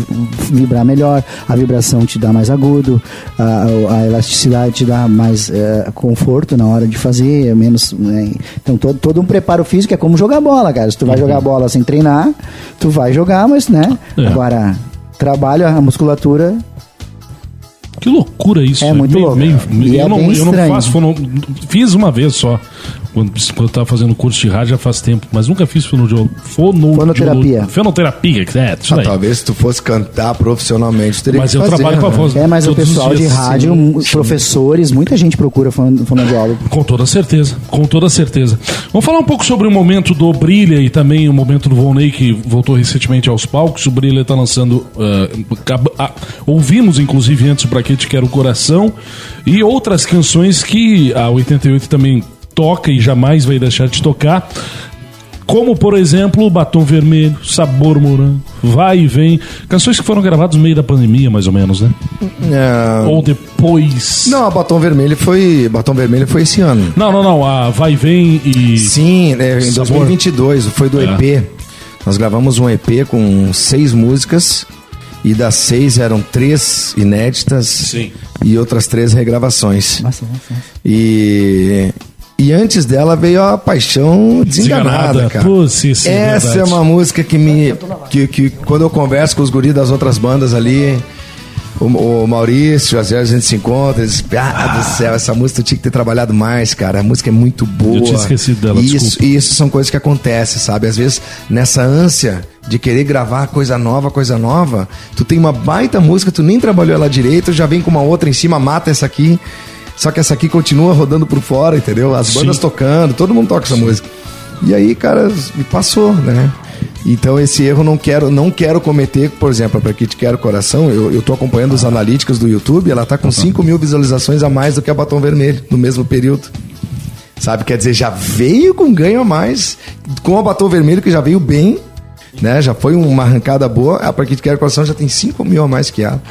vibrar melhor, a vibração te dá mais agudo, a, a elasticidade te dá mais é, conforto na hora de fazer, é menos. né? Então, todo, todo um preparo físico é como jogar bola, cara. Se tu vai jogar bola sem treinar, tu vai jogar, mas, né? É. Agora, trabalho a musculatura Que loucura isso. É né? muito Meio- louco. meio- E eu, é não, eu não faço fono... Fiz uma vez só. Quando, quando eu tava fazendo curso de rádio já faz tempo. Mas nunca fiz fonoaudio... fono... Fonoterapia. Fonoterapia, é, isso Ah, talvez se tu fosse cantar profissionalmente, tu teria Mas que eu fazer, trabalho com a né? voz. É, mas o pessoal de rádio, Sim, professores, muita gente procura fono- fonoaudiólogo. Com toda certeza, com toda certeza. Vamos falar um pouco sobre o momento do Brilha e também o momento do Volney, que voltou recentemente aos palcos. O Brilha está lançando. ah, ouvimos, inclusive, antes o Braquete Quero o Coração e outras canções que a 88 também toca e jamais vai deixar de tocar. Como, por exemplo, Batom Vermelho, Sabor Morango, Vai e Vem. Canções que foram gravadas no meio da pandemia, mais ou menos, né? É, Ou depois. Não, a Batom Vermelho foi. Batom Vermelho foi esse ano. Não, não, não. A Vai e Vem e. Sim, né, em Sabor. 2022, foi do É. EP. Nós gravamos um EP com seis músicas e das seis eram três inéditas Sim. e outras três regravações. Nossa, nossa. E, e antes dela veio a Paixão Desenganada, Desenganada. cara. Pô, sim, sim, Essa verdade. é uma música que me. Que, que quando eu converso com os guris das outras bandas ali. O, o Maurício, às vezes a gente se encontra, eles dizem, ah, do céu, essa música tu tinha que ter trabalhado mais, cara. A música é muito boa. Eu tinha esquecido dela, isso, desculpa. e isso são coisas que acontecem, sabe? Às vezes, nessa ânsia de querer gravar coisa nova, coisa nova, tu tem uma baita música, tu nem trabalhou ela direito, já vem com uma outra em cima, mata essa aqui. Só que essa aqui continua rodando por fora, entendeu? As Sim. bandas tocando, todo mundo toca essa música. E aí, cara, me passou, né? Então esse erro não quero, não quero cometer, por exemplo, para que te quero coração, eu, eu tô acompanhando os analíticos do YouTube, ela tá com 5 mil visualizações a mais do que a Batom Vermelho no mesmo período. Sabe, quer dizer, já veio com ganho a mais, com a Batom Vermelho que já veio bem, né? Já foi uma arrancada boa, a Pra Que Te Quero Coração já tem 5 mil a mais que ela.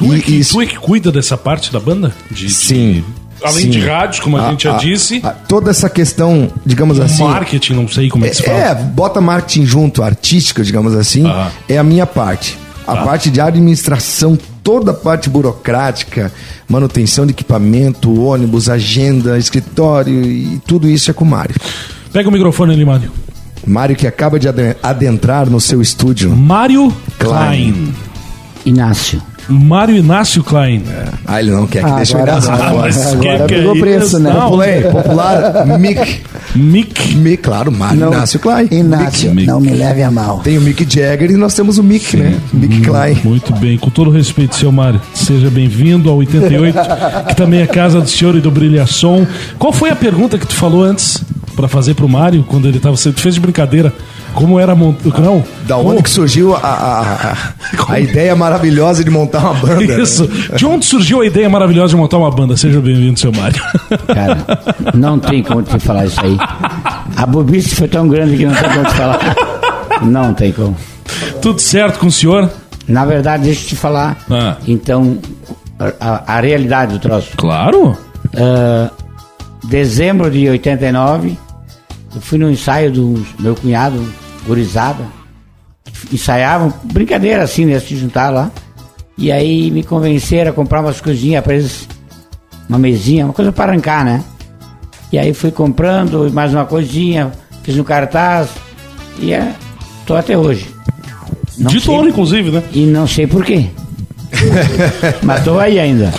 Tu, é E que, isso- tu é que cuida dessa parte da banda? De, de- Sim. além sim. de rádios, como a, gente já a- disse, a- toda essa questão, digamos assim. marketing, não sei como é que se fala. É, bota marketing junto, artística, digamos assim, Aham. é a minha parte. A Tá. parte de administração, toda a parte burocrática, manutenção de equipamento, ônibus, agenda, escritório e tudo isso é com o Mário. Pega o microfone ali, Mário. Mário que acaba de aden- adentrar no seu estúdio. Mário Klein. Klein. Inácio. Mário Inácio Klein. Ah, ele não quer que Ah, deixe o agora- Inácio fora. mas agora que que pegou é preço, né? Não. Popular, popular Mick. Mick. Mick, claro, Mário Inácio Klein. Inácio, Mick. não me leve a mal. Tem o Mick Jagger e nós temos o Mick, né? Mick Klein. Muito bem, com todo respeito, seu Mário. Seja bem-vindo ao 88, que também é casa do senhor e do Brilhação. Qual foi a pergunta que tu falou antes pra fazer pro Mário quando ele tava. Você fez de brincadeira? Como era montar. Não? Da Como- onde que surgiu a, a, a, a ideia maravilhosa de montar uma banda? né? Isso. De onde surgiu a ideia maravilhosa de montar uma banda? Seja bem-vindo, seu Mário. Cara, não tem como te falar isso aí. A bobice foi tão grande que não tem como te falar. Não tem como. Tudo certo com o senhor? Na verdade, deixa eu te falar. Ah. Então, a, a realidade do troço. Claro. Ah, dezembro de 89, eu fui no ensaio do meu cunhado, gurizada. Ensaiavam, brincadeira assim, né? Se juntar lá. E aí me convenceram a comprar umas coisinhas pra eles, uma mesinha, uma coisa para arrancar, né? E aí fui comprando mais uma coisinha, fiz um cartaz e é, tô até hoje. Não De sei- tono, inclusive, né? E não sei por quê. Mas tô aí ainda.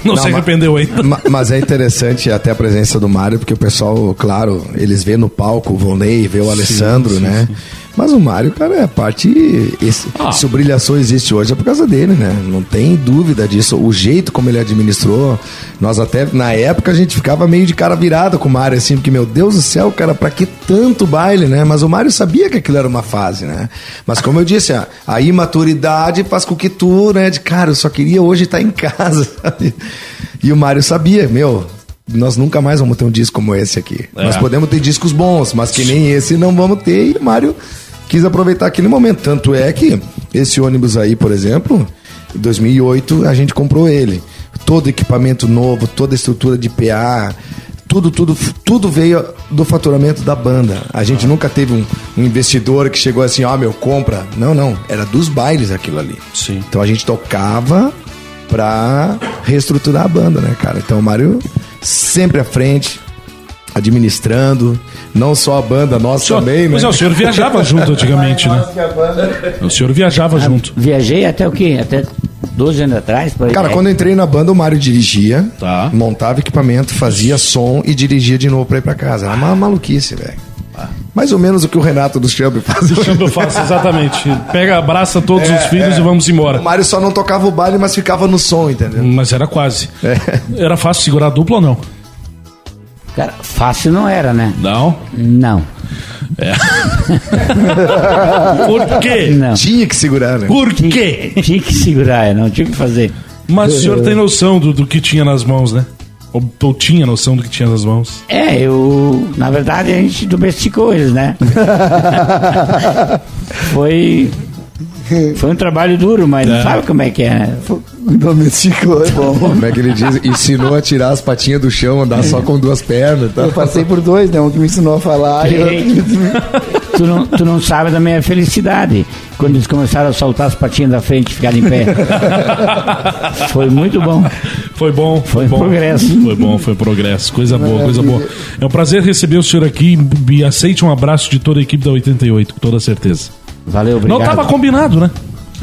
Não, se mas- arrependeu ainda. Ma- Mas é interessante até a presença do Mário, porque o pessoal, claro, eles vê no palco o Volney, vê o Alessandro, né? Mas o Mário, cara, é a parte. Esse, Ah. Se o Brilhação existe hoje é por causa dele, né? Não tem dúvida disso. O jeito como ele administrou, nós até, na época, a gente ficava meio de cara virada com o Mário, assim, porque, meu Deus do céu, cara, pra que tanto baile, né? Mas o Mário sabia que aquilo era uma fase, né? Mas como eu disse, a, a imaturidade faz com que tu, né, de cara, eu só queria hoje estar em casa, sabe? E o Mário sabia, meu, nós nunca mais vamos ter um disco como esse aqui. É. Nós podemos ter discos bons, mas que nem esse não vamos ter. E o Mário quis aproveitar aquele momento. Tanto é que esse ônibus aí, por exemplo, em 2008 a gente comprou ele. Todo equipamento novo, toda a estrutura de PA, tudo, tudo, tudo veio do faturamento da banda. A gente nunca teve um, um investidor que chegou assim, ó, meu, compra. Não, não. Era dos bailes aquilo ali. Sim. Então a gente tocava pra reestruturar a banda, né, cara? Então o Mário sempre à frente, administrando, não só a banda, nós O senhor- também, né? É, o senhor viajava junto antigamente, né? O senhor viajava junto. Viajei até o quê? Até 12 anos atrás? por aí. Cara, É. quando eu entrei na banda, o Mário dirigia, Tá. montava equipamento, fazia som e dirigia de novo pra ir pra casa. Era uma maluquice, velho. Mais ou menos o que o Renato do Chambre faz. O eu faço exatamente. Pega, abraça todos os filhos e vamos O embora. Mário só não tocava o baile, mas ficava no som, entendeu? Mas era quase. É. Era fácil segurar a dupla ou não? Cara, fácil não era, né? Não. Não. Por quê? Não. Tinha que segurar, né? Por quê? Tinha que segurar, é, não tinha o que fazer. Mas o senhor tem noção do, do que tinha nas mãos, né? Ou, ou tinha noção do que tinha nas mãos? É, eu. Na verdade, a gente domesticou eles, né? foi. Foi um trabalho duro, mas É. sabe como é que é, né? Domesticou, é bom. Como é que ele diz? Ensinou a tirar as patinhas do chão, andar só com duas pernas e tal. Eu passei por dois, né? Um que me ensinou a falar e outro... Tu não, tu não sabe da minha felicidade quando eles começaram a soltar as patinhas da frente e ficar em pé. Foi muito bom. Foi bom, foi, Foi bom. progresso. Foi bom, foi progresso. Coisa boa, coisa boa. É um prazer receber o senhor aqui e aceite um abraço de toda a equipe da 88, com toda certeza. Valeu, obrigado. Não estava combinado, né?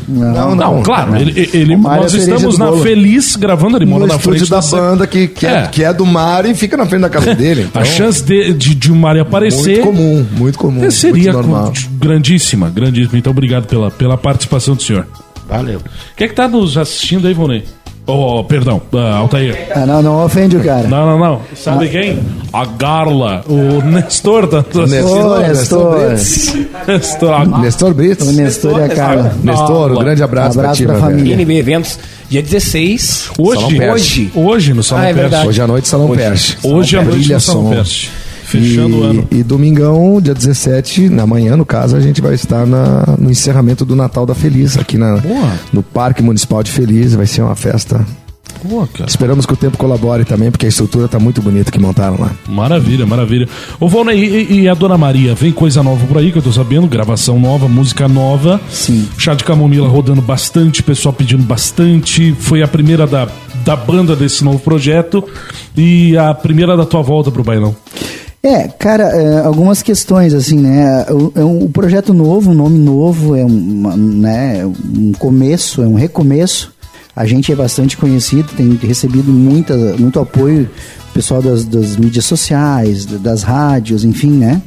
Não, Não, claro. Ele, ele- O Mário nós é estamos na bolo. Feliz gravando, ele mora no na frente da da banda que, que, é. É. que é do mar e fica na frente da casa dele. Então, A chance de, de, de o Mário aparecer muito comum, muito comum. é, seria muito normal. grandíssima, grandíssima. Então, obrigado pela, pela participação do senhor. Valeu. Quem é que tá nos assistindo aí, Vonei? Oh, perdão, uh, Altair. Ah, não, não ofende o cara. Não, não, não. Sabe quem? A Garla, o Nestor da Nestor, Nestor. Nestor. a- Nestor Brito. O Nestor e a Carla. Nestor, um grande abraço, Abraço pra ti, pra família. NB Eventos, dia 16. Hoje, hoje, hoje no Salão Ah, é. Hoje à noite, Salão Perche. Hoje à noite Salão. Perche. Fechando e, o ano. E domingão, dia 17, na manhã, no caso, a gente vai estar na- no encerramento do Natal da Feliz, aqui na, Boa. no Parque Municipal de Feliz. Vai ser uma festa. Cara. Esperamos que o tempo colabore também, porque a estrutura tá muito bonita que montaram lá. Maravilha, maravilha. Ô, Valnei, e, e a Dona Maria? Vem coisa nova por aí, que eu tô sabendo. Gravação nova, música nova. Sim. Chá de camomila rodando bastante, pessoal pedindo bastante. Foi a primeira da, da banda desse novo projeto e a primeira da tua volta pro bailão. É, cara, é, algumas questões, assim, né? É um, projeto novo, um nome novo, é um, né, um começo, é um recomeço. A gente é bastante conhecido, tem recebido muita, muito apoio pessoal das, das mídias sociais, das rádios, enfim, né?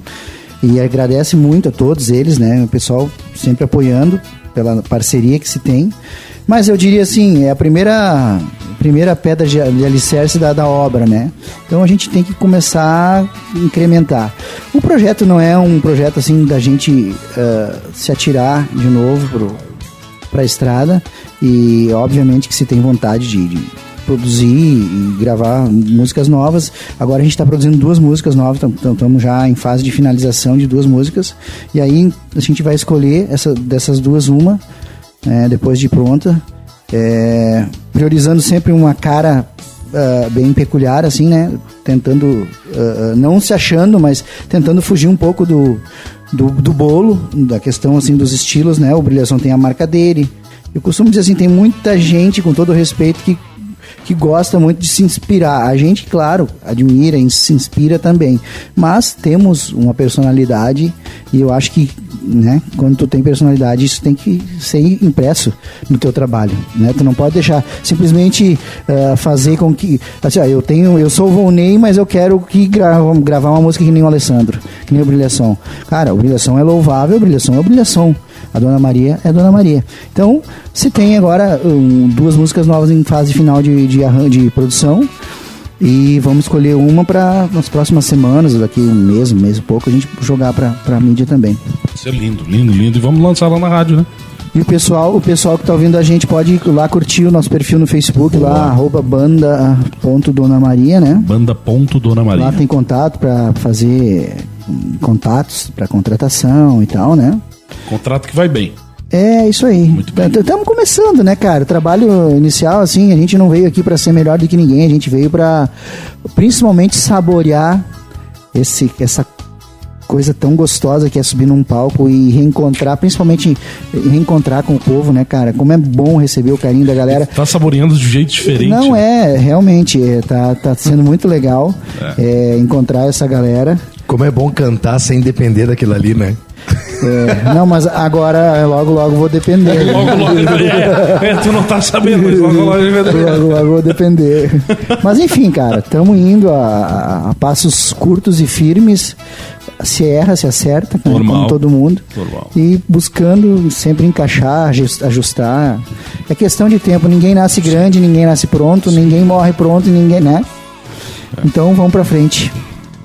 E agradece muito a todos eles, né? O pessoal sempre apoiando pela parceria que se tem. Mas eu diria assim, é a primeira, primeira pedra de, de alicerce da, da obra, né? Então a gente tem que começar a incrementar. O projeto não é um projeto assim da gente ah, se atirar de novo para a estrada e obviamente que se tem vontade de, de produzir e gravar músicas novas. Agora a gente está produzindo duas músicas novas, estamos já em fase de finalização de duas músicas e aí a gente vai escolher essa, dessas duas uma é, depois de pronta, é, priorizando sempre uma cara ah, bem peculiar, assim, né? Tentando, ah, não se achando, mas tentando fugir um pouco do, do, do bolo, da questão, assim, dos estilos, né? O Brilhação tem a marca dele. Eu costumo dizer assim, tem muita gente, com todo respeito, que que gosta muito de se inspirar. A gente, claro, admira e se inspira também. Mas temos uma personalidade e eu acho que, né, quando tu tem personalidade, isso tem que ser impresso no teu trabalho, né? Tu não pode deixar simplesmente uh, fazer com que, assim, ó, eu tenho, eu sou o Volney, mas eu quero que grava, gravar uma música que nem o Alessandro, que nem o Brilhação. Cara, o Brilhação é louvável, o Brilhação é o Brilhação. A Dona Maria é a Dona Maria. Então, se tem agora um, duas músicas novas em fase final de, de, de produção. E vamos escolher uma para nas próximas semanas, daqui um mês, um mês e pouco, a gente jogar para a mídia também. Isso é lindo, lindo, lindo. E vamos lançar lá na rádio, né? E o pessoal, o pessoal que tá ouvindo a gente pode ir lá curtir o nosso perfil no Facebook, lá, arroba banda.donamaria, né? Banda.dona Maria. Lá tem contato para fazer contatos para contratação e tal, né? Contrato que vai bem. É, isso aí. Muito bem. Estamos começando, né, cara? O trabalho inicial, assim, a gente não veio aqui para ser melhor do que ninguém, a gente veio para principalmente saborear esse, essa coisa tão gostosa que é subir num palco e reencontrar, principalmente reencontrar com o povo, né, cara? Como é bom receber o carinho da galera. Tá saboreando de jeito diferente. Não né? é, realmente, é, tá, tá sendo muito legal é, encontrar essa galera. Como é bom cantar sem depender daquilo ali, né? É, não, mas agora logo, logo vou depender. Logo, logo. É, é, tu não tá sabendo, mas logo, logo. Logo, logo vou depender. Mas enfim, cara, estamos indo a- a passos curtos e firmes. Se erra, se acerta, né, Normal. como todo mundo. Normal. E buscando sempre encaixar, ajus- ajustar. É questão de tempo. Ninguém nasce grande, ninguém nasce pronto, ninguém morre pronto, ninguém, né? Então vamos pra frente.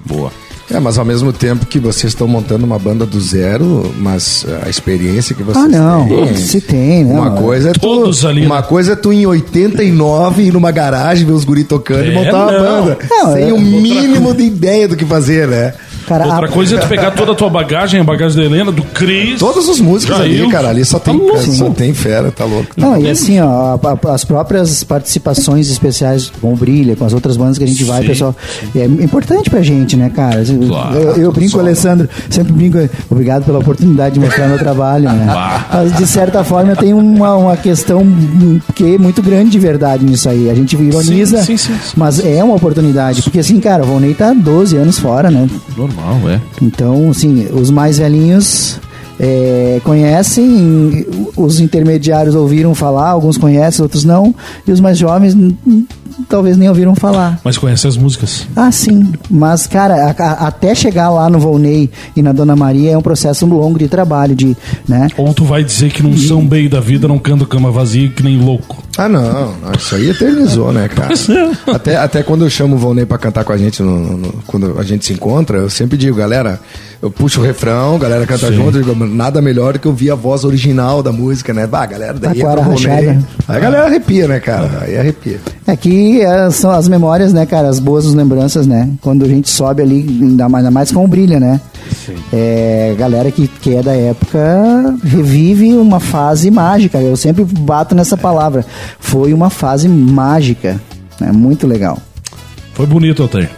Boa. É, mas ao mesmo tempo que vocês estão montando uma banda do zero, mas a experiência que vocês Ah, não. têm. Se tem, né? Uma coisa é tu, Todos ali, uma né? coisa é tu em 89 ir numa garagem ver os guri tocando É, e montar uma não. banda. Não, sem é- o mínimo de ideia do que fazer, né? Cara, Outra a- coisa é tu pegar toda a tua bagagem, a bagagem da Helena, do Cris. Todas as músicas Jair, ali, cara, ali só tem, tá louco. só tem fera, tá louco. Não, e assim, ó, as próprias participações especiais com o Brilha, com as outras bandas que a gente vai, Sim. pessoal, é importante pra gente, né, cara? Claro, eu, eu brinco, Alessandro, sempre brinco, obrigado pela oportunidade de mostrar meu trabalho, né? Mas de certa forma eu tenho uma, uma questão que é muito grande de verdade nisso aí. A gente ironiza, Sim, sim, sim, sim. mas é uma oportunidade, porque assim, cara, o Volney tá 12 anos fora, né? Normal, é. Então, assim, os mais velhinhos é, conhecem, os intermediários ouviram falar, alguns conhecem, outros não, e os mais jovens talvez nem ouviram falar. Mas conhece as músicas. Ah, sim, mas cara, a- a- até chegar lá no Volney e na Dona Maria é um processo longo de trabalho, de, né? Ou tu vai dizer que num são bem da vida não canta cama vazia que nem louco. Ah, não. Isso aí eternizou, né, cara? até, até quando eu chamo o Volney pra cantar com a gente, no, no- quando a gente se encontra, eu sempre digo, galera, eu puxo o refrão, galera canta junto, eu digo, nada melhor do que ouvir a voz original da música, né? Bah, galera, daí o Volney. Aí a galera arrepia, né, cara? Aí arrepia. É que é, são as memórias, né, cara? As boas lembranças, né? Quando a gente sobe ali, ainda mais, ainda mais com o brilha, né? É, galera que, que é da época revive uma fase mágica. Eu sempre bato nessa palavra. Foi uma fase mágica. Né? Muito legal. Foi bonito, Altair.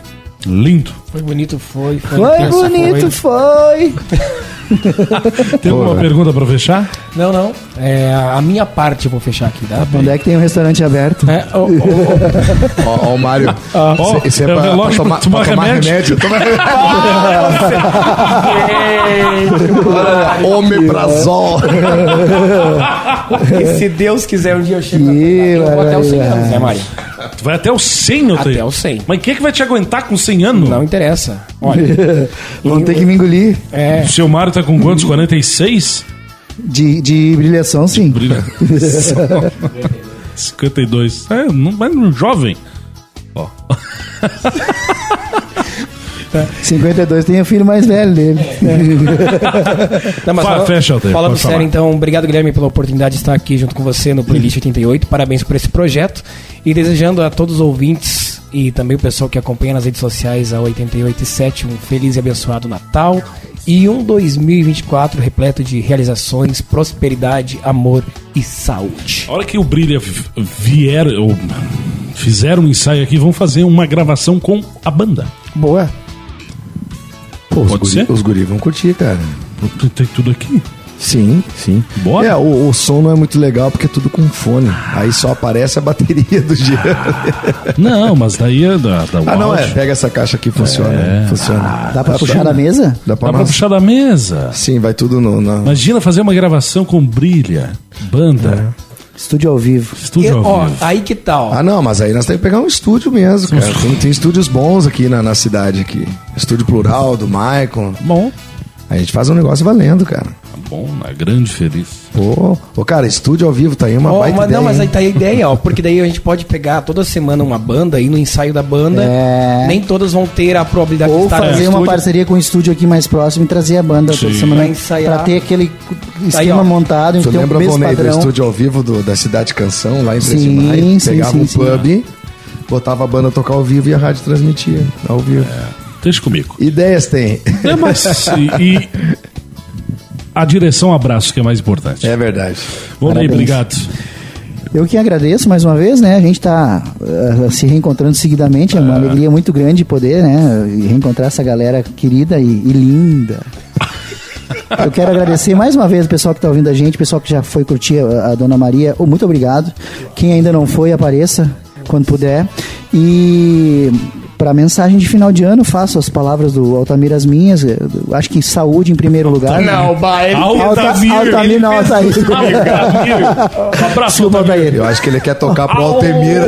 Lindo. Foi bonito, foi. Foi, Foi bonito, foi. Tem alguma pergunta pra fechar? Não, não. É, a minha parte eu vou fechar aqui, tá? Onde é que tem um restaurante aberto? É, ô, ô, ô, Ó, o Mário. Ó, Isso é o relógio pra tomar remédio. Tomar Omeprazol. e se Deus quiser um dia eu chego eu vou até os 100 barbaridade. anos, né, Mário? Tu vai até o 100, Altair? Até o 100. Mas quem é que vai te aguentar com 100 anos? Não interessa. Olha, Vão ter que me engolir. é, O seu Mário tá com quantos? 46? De, de brilhação, sim. Brilha. 52. É, não, mas um jovem. Ó. 52 tem o filho mais velho dele. Não, mas Fa- fala- fecha, Falando sério, falar. então, obrigado, Guilherme, pela oportunidade de estar aqui junto com você no Playlist 88. Parabéns por esse projeto. E desejando a todos os ouvintes e também o pessoal que acompanha nas redes sociais a 887 um feliz e abençoado Natal e um 2024 repleto de realizações, prosperidade, amor e saúde. A hora que o Brilha vier, ou fizer um ensaio aqui, vão fazer uma gravação com a banda. Boa. Pô, os Pode guri, ser? os guri vão curtir, cara. Tem tudo aqui. Sim, sim. Bora? É, o, o som não é muito legal porque é tudo com fone. Aí só aparece a bateria do Jean. Não, mas daí é da, da Ah, não, é. Pega essa caixa aqui, funciona. Funciona. Dá pra puxar da mesa? Dá pra, Dá pra puxar da mesa. Sim, vai tudo no. Na... Imagina fazer uma gravação com Brilha, banda, Estúdio ao vivo. E, estúdio ao ó, vivo. aí que tal? Ah, não, mas aí nós temos que pegar um estúdio mesmo, cara. Tem, tem estúdios bons aqui na, na cidade aqui. Estúdio Plural, do Maicon. Bom, A gente faz um negócio valendo, cara. bom, na grande feliz. Pô, ô, cara, estúdio ao vivo tá aí uma Ó, baita mas ideia, não, mas aí tá a ideia, ó, porque daí a gente pode pegar toda semana uma banda, ir no ensaio da banda. É. Nem todas vão ter a probabilidade de Ou estar no fazer uma parceria com o estúdio aqui mais próximo e trazer a banda toda Sim. semana Pra ensaiar. pra ter aquele Tá aí, esquema montado, Tu um lembra, Vonei, do estúdio ao vivo do- da Cidade Canção, lá em 13 de Sim, maio? sim, Pegava sim, um sim. pub, botava a banda a tocar ao vivo e a rádio transmitia ao vivo. Deixa comigo. Ideias tem. É, mas, e, e a direção abraço que é mais importante. É verdade. Bom, Ney, Parabéns. obrigado. Eu que agradeço mais uma vez, né? A gente tá eh, se reencontrando seguidamente, é uma alegria muito grande poder, né? Reencontrar essa galera querida e, e linda. Eu quero agradecer mais uma vez o pessoal que está ouvindo a gente, o pessoal que já foi curtir a, a Dona Maria. Oh, muito obrigado. Quem ainda não foi, apareça quando puder. E para mensagem de final de ano, faço as palavras do Altamir as minhas. Eu acho que saúde em primeiro lugar. bah, ele Altamir. Altamir não, Altair. Um abraço, Desculpa, Altamir. Altair. Eu acho que ele quer tocar pro Altemir.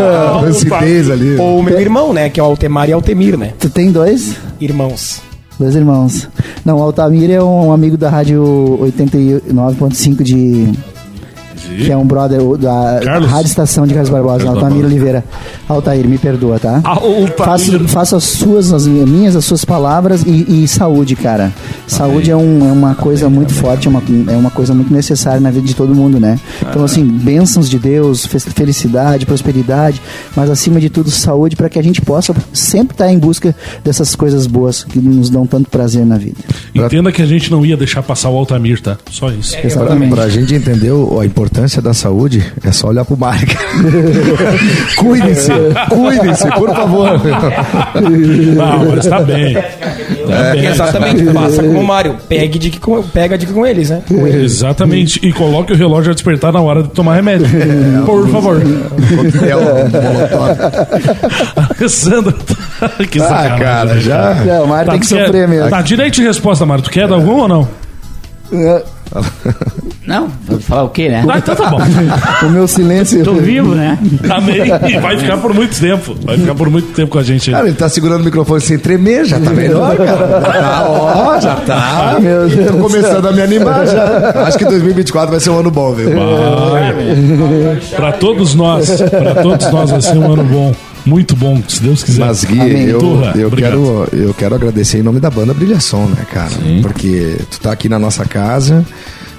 Ah, A lucidez ali. Ou o meu irmão, né? Que é o Altemar e Altemir, né? Tu tem dois? Irmãos. Dois irmãos. Não, o Altamir é um amigo da rádio 89.5 de. Que é um brother da Carlos? Rádio Estação de Carlos Barbosa, Carlos Altamir Barbosa. Oliveira. Altair, me perdoa, tá? Altamir. Faço, faço as suas, as minhas, as suas palavras e, e saúde, cara. Saúde é, um- é uma coisa muito forte, é uma, é uma coisa muito necessária na vida de todo mundo, né? Então, assim, bênçãos de Deus, fe- felicidade, prosperidade, mas acima de tudo, saúde, para que a gente possa sempre estar em busca dessas coisas boas que nos dão tanto prazer na vida. Entenda que a gente não ia deixar passar o Altamir, tá? Só isso. Pra, Exatamente. pra gente entender o- a importância da saúde, é só olhar pro Mário. cuidem-se, cuidem-se, por favor. Ah, agora está bem. Tá bem. Exatamente, faça como o Mário. Pegue dica com, pega a dica com eles, né? Exatamente. E coloque o relógio a despertar na hora de tomar remédio. Por favor. Coquetel, molotov. Sandra. que Ah, sacanagem. cara, já. É, o Mário tem que quer- sofrer mesmo. Tá, direito de resposta, Mário. Tu quer dar algum ou não? Não, vou falar o quê, né? Ah, então tá bom. O meu silêncio. Tô vivo, né? Amém. E vai ficar por muito tempo. Vai ficar por muito tempo com a gente aí. Cara, ele tá segurando o microfone sem tremer, já tá melhor, cara. Já tá, ó, já tá. Meu Deus Tô começando a me animar já. Acho que 2024 vai ser um ano bom, viu? Vai. Pra todos nós, pra todos nós vai ser um ano bom. Muito bom, se Deus quiser. Mas Gui, Amém. eu, Turra, eu, obrigado. quero, eu quero agradecer em nome da banda Brilhação, né, cara? Porque tu tá aqui na nossa casa,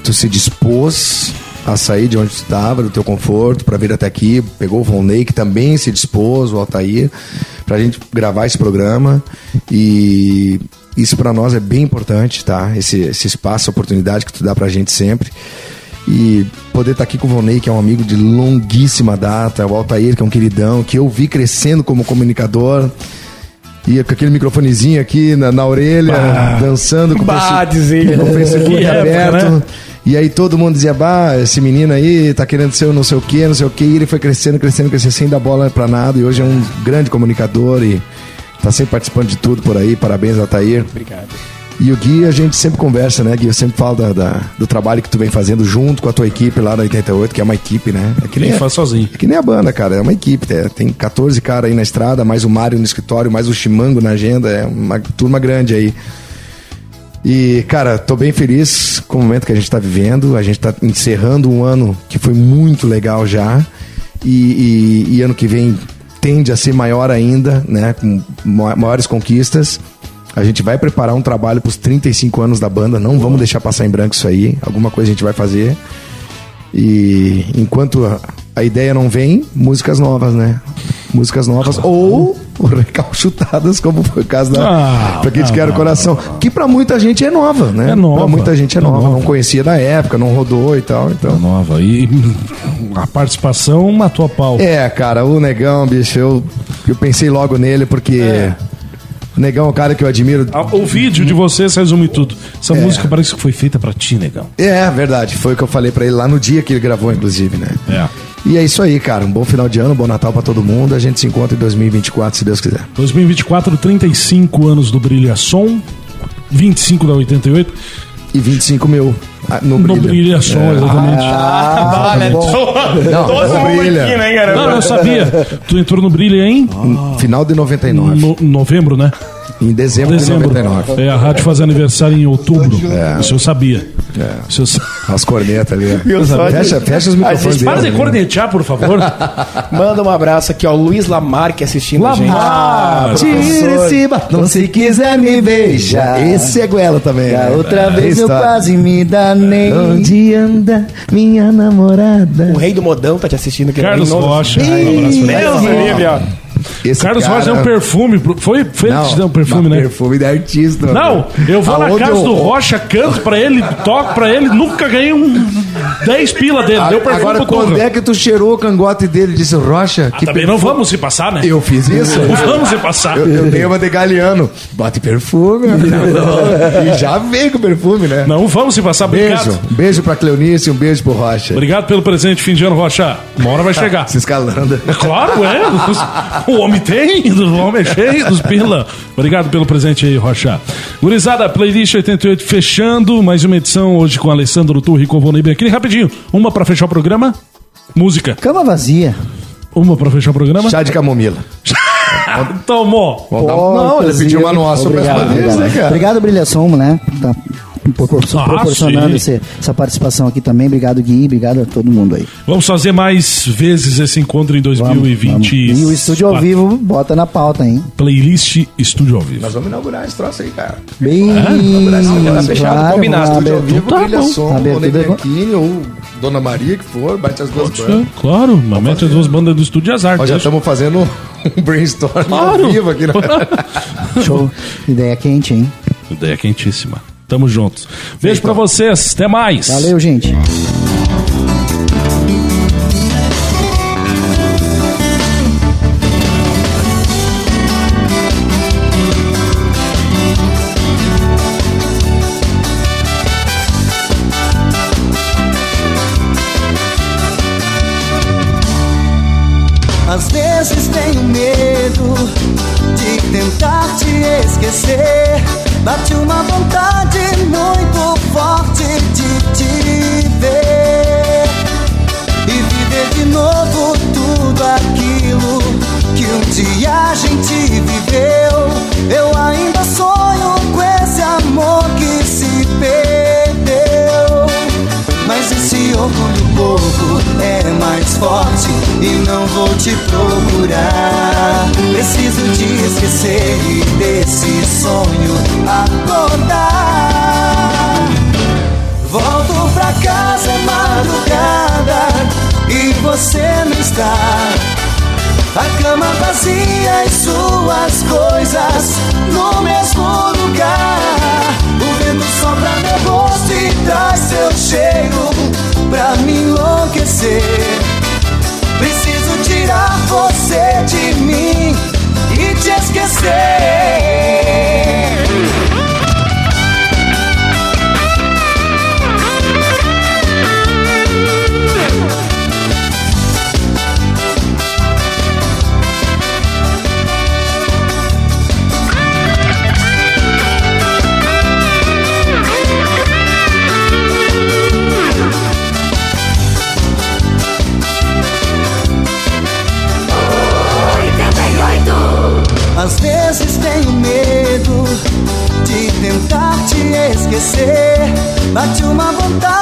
tu se dispôs a sair de onde tu estava, do teu conforto, pra vir até aqui, pegou o Von Ney, que também se dispôs, o Altair, pra gente gravar esse programa e isso pra nós é bem importante, tá? Esse, esse espaço, a oportunidade que tu dá pra gente sempre. E poder estar aqui com o Vonei, que é um amigo de longuíssima data, o Altair, que é um queridão, que eu vi crescendo como comunicador. E com aquele microfonezinho aqui na, na orelha, dançando com o Bah, dizer. com o Facebook Que época, aberto. né? E aí todo mundo dizia, bah, esse menino aí tá querendo ser o não sei o que, não sei o que. E ele foi crescendo, crescendo, crescendo, sem dar bola pra nada. E hoje é um grande comunicador e tá sempre participando de tudo por aí. Parabéns, Altair. Obrigado. E o Gui, a gente sempre conversa, né, Gui? Eu sempre falo da, da- do trabalho que tu vem fazendo junto com a tua equipe lá na 88, que é uma equipe, né? É que Nem nem, faz sozinho. é que nem a banda, cara. É uma equipe. é, tem 14 caras aí na estrada, mais o Mário no escritório, mais o Chimango na agenda. É uma turma grande aí. E, cara, tô bem feliz com o momento que a gente tá vivendo. A gente tá encerrando um ano que foi muito legal já. E, e- e ano que vem tende a ser maior ainda, né? Com ma- maiores conquistas. A gente vai preparar um trabalho pros 35 anos da banda. Não vamos deixar passar em branco isso aí. Alguma coisa a gente vai fazer. E enquanto a, ideia não vem, músicas novas, né? Músicas novas ou recalchutadas, como foi o caso da Ah, Pra quem te não, quer o não, coração. Que pra muita gente é nova, né? É nova. Pra muita gente é É nova. nova. Não conhecia da época, não rodou e tal. Então. Nova. E a participação matou a pau. É, cara, o Negão, bicho, eu, eu pensei logo nele porque. É. O Negão é um cara que eu admiro. Ah, O vídeo de vocês resume tudo. É. Essa música parece que foi feita pra ti, negão. É, verdade. Foi o que eu falei pra ele lá no dia que ele gravou, inclusive, né? É. E é isso aí, cara. Um bom final de ano, um bom Natal pra todo mundo. A gente se encontra em 2024, se Deus quiser. 2024, 35 anos do Brilha Som, 25 da 88. E 25 mil ah, no No brilho. Brilha Som, exatamente. Ah, Olha, Não, no brilha. né, cara? Não, eu sabia. Tu entrou no Brilha em Final de 99. no- novembro, né? Em dezembro, Dezembro. de 99. É, a rádio faz aniversário em outubro. Isso eu sabia. Sa- As cornetas ali. Fecha, fecha os microfones Para de cornetear, por favor. Manda um abraço aqui, ó. Luiz Lamarque assistindo a gente. Lamar. Tire esse batom se quiser me beijar. Esse é Guela também. Da né? outra vez eu quase me danei. Onde anda minha namorada? O rei do modão tá te assistindo aqui. Carlos. Rocha. Um abraço pra ele. Deus livre, ó. Esse Carlos cara- Rocha é um perfume. Foi, foi ele que te deu um perfume, né? Perfume da artista. Não, eu vou na Aonde casa eu- do Rocha, canto pra ele, toco pra ele, nunca ganhei um 10 pila dele. Deu perfume Agora, pro quando Turra. é que tu cheirou o cangote dele e disse, Rocha, Ah, que também não vamos se passar, né? Eu fiz isso? Não vamos se passar. Eu, eu dei uma de galeano. Bate perfume. e já veio com perfume, né? Não vamos se passar. Obrigado. Beijo. Beijo pra Cleonice um beijo pro Rocha. Obrigado pelo presente fim de ano, Rocha. Uma hora vai chegar. Se escalando. É claro, é. O homem tem, o homem é cheio dos pila. Obrigado pelo presente aí, Rocha. Gurizada, playlist 88 fechando. Mais uma edição hoje com Alessandro Turri e com o Vonei Bianchini. Rapidinho, uma pra fechar o programa. Música. Cama vazia. Uma pra fechar o programa. Chá de camomila. Tomou. Dar- Não, ele pediu uma nossa pra Obrigado, vez, obrigado. né, cara? Obrigado, Brilhação, né? Tá propor- Ah, proporcionando sim. esse- essa participação aqui também. Obrigado, Gui. Obrigado a todo mundo aí. Vamos fazer mais vezes esse encontro em Vamos, 2020. vamos. E o estúdio ao vivo bota na pauta, hein? Playlist Estúdio ao Vivo. Nós vamos inaugurar esse troço aí, cara. Bem. Tá fechado, combinado. vamos Estúdio ao vivo, tá Brilha bom. Som, Bianchini ou Dona Maria, que for, bate as duas bandas. Sim, Claro, mas mete as duas bandas do Estúdio Azar. Nós já estamos fazendo um brainstorm Claro. ao vivo aqui. né? Show. Ideia quente, hein? Ideia quentíssima. Tamo juntos. Beijo pra vocês. Até mais. Valeu, gente. Às vezes tenho medo de tentar te esquecer. Bate uma vontade gente viveu. Eu ainda sonho com esse amor que se perdeu. Mas esse orgulho bobo é mais forte e não vou te procurar. Preciso te esquecer e desse sonho acordar. Volto pra casa madrugada e você não está. A cama vazia e suas coisas no mesmo lugar. O vento sopra meu rosto e traz seu cheiro pra me enlouquecer. Preciso tirar você de mim e te esquecer. Esquecer. Bate uma vontade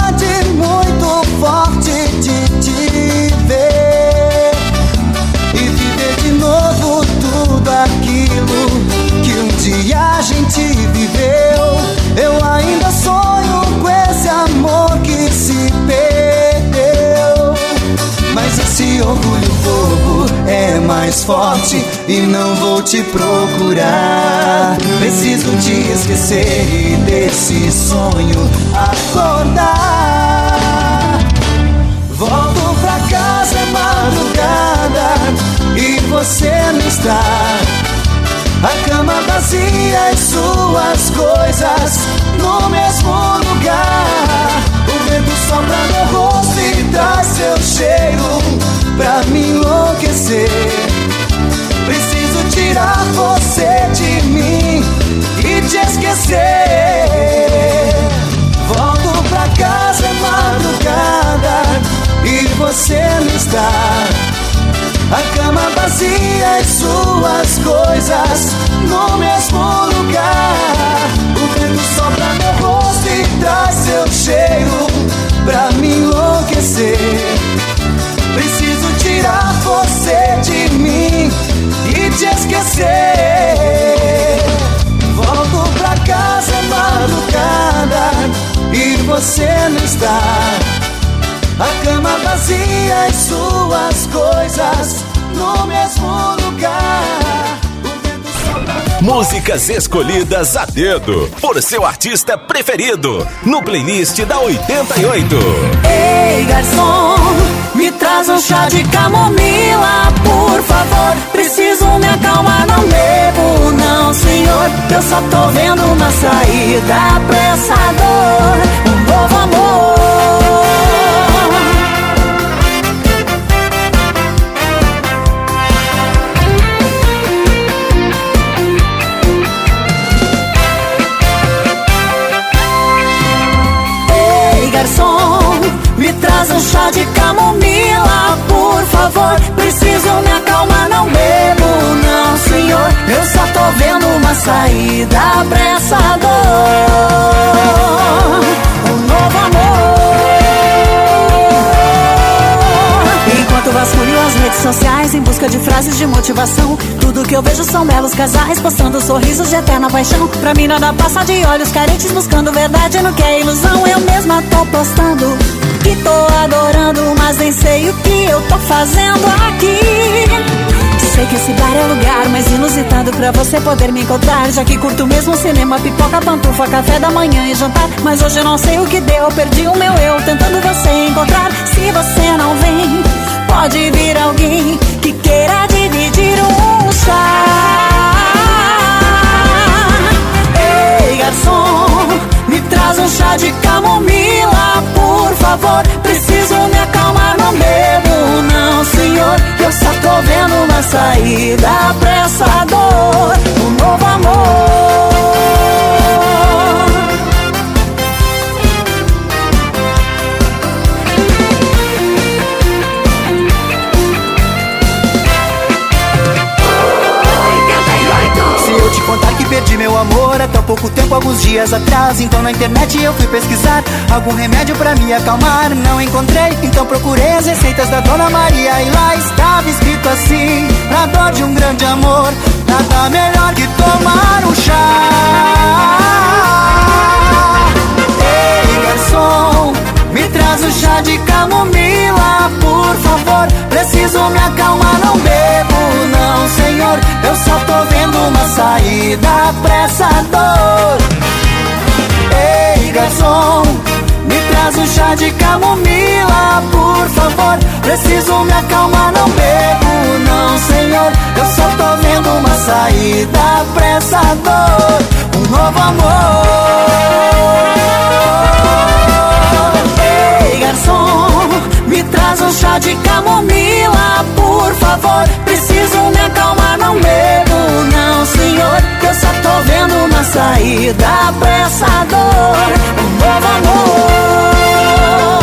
mais forte e não vou te procurar. Preciso te esquecer e desse sonho acordar. Volto pra casa é madrugada e você não está. A cama vazia e suas coisas no mesmo lugar. O vento sopra meu rosto e traz seu cheiro pra me enlouquecer. Tirar você de mim e te esquecer. Volto pra casa madrugada e você não está. A cama vazia e suas coisas no mesmo lugar. O vento sopra você não está. A cama vazia e suas coisas no mesmo lugar. Músicas escolhidas a dedo por seu artista preferido no playlist da 88. Ei, garçom, me traz um chá de camomila, por favor. Preciso me acalmar, não bebo, não, senhor. Eu só tô vendo uma saída pra essa dor, um novo amor. De camomila, por favor. Preciso me acalmar, não bebo, não, senhor. Eu só tô vendo uma saída pra essa dor. Um novo amor. Enquanto vasculho as redes sociais em busca de frases de motivação, tudo que eu vejo são belos casais postando sorrisos de eterna paixão. Pra mim nada passa de olhos carentes buscando verdade no que é ilusão. Eu mesma tô postando e tô adorando, mas nem sei o que eu tô fazendo aqui. Sei que esse bar é lugar mais inusitado pra você poder me encontrar. Já que curto mesmo cinema, pipoca, pantufa, café da manhã e jantar. Mas hoje eu não sei o que deu, perdi o meu eu tentando você encontrar. Se você não vem, pode vir alguém que queira dividir um chá. Ei, garçom, traz um chá de camomila, por favor. Preciso me acalmar, não bebo, não, senhor. Eu só tô vendo uma saída pra essa dor, um novo amor. Há pouco tempo, alguns dias atrás. Então na internet eu fui pesquisar algum remédio pra me acalmar. Não encontrei, então procurei as receitas da Dona Maria. E lá estava escrito assim: Pra dor de um grande amor, nada melhor que tomar um chá. Ei, garçom, traz um chá de camomila, por favor. Preciso me acalmar, não bebo, não, senhor. Eu só tô vendo uma saída pra essa dor. Ei, garçom, me traz um chá de camomila, por favor. Preciso me acalmar, não bebo, não, senhor. Eu só tô vendo uma saída pra essa dor. Um novo amor. Garçom, me traz um chá de camomila, por favor. Preciso me acalmar, não bebo, não, senhor. Eu só tô vendo uma saída pra essa dor. Um novo amor.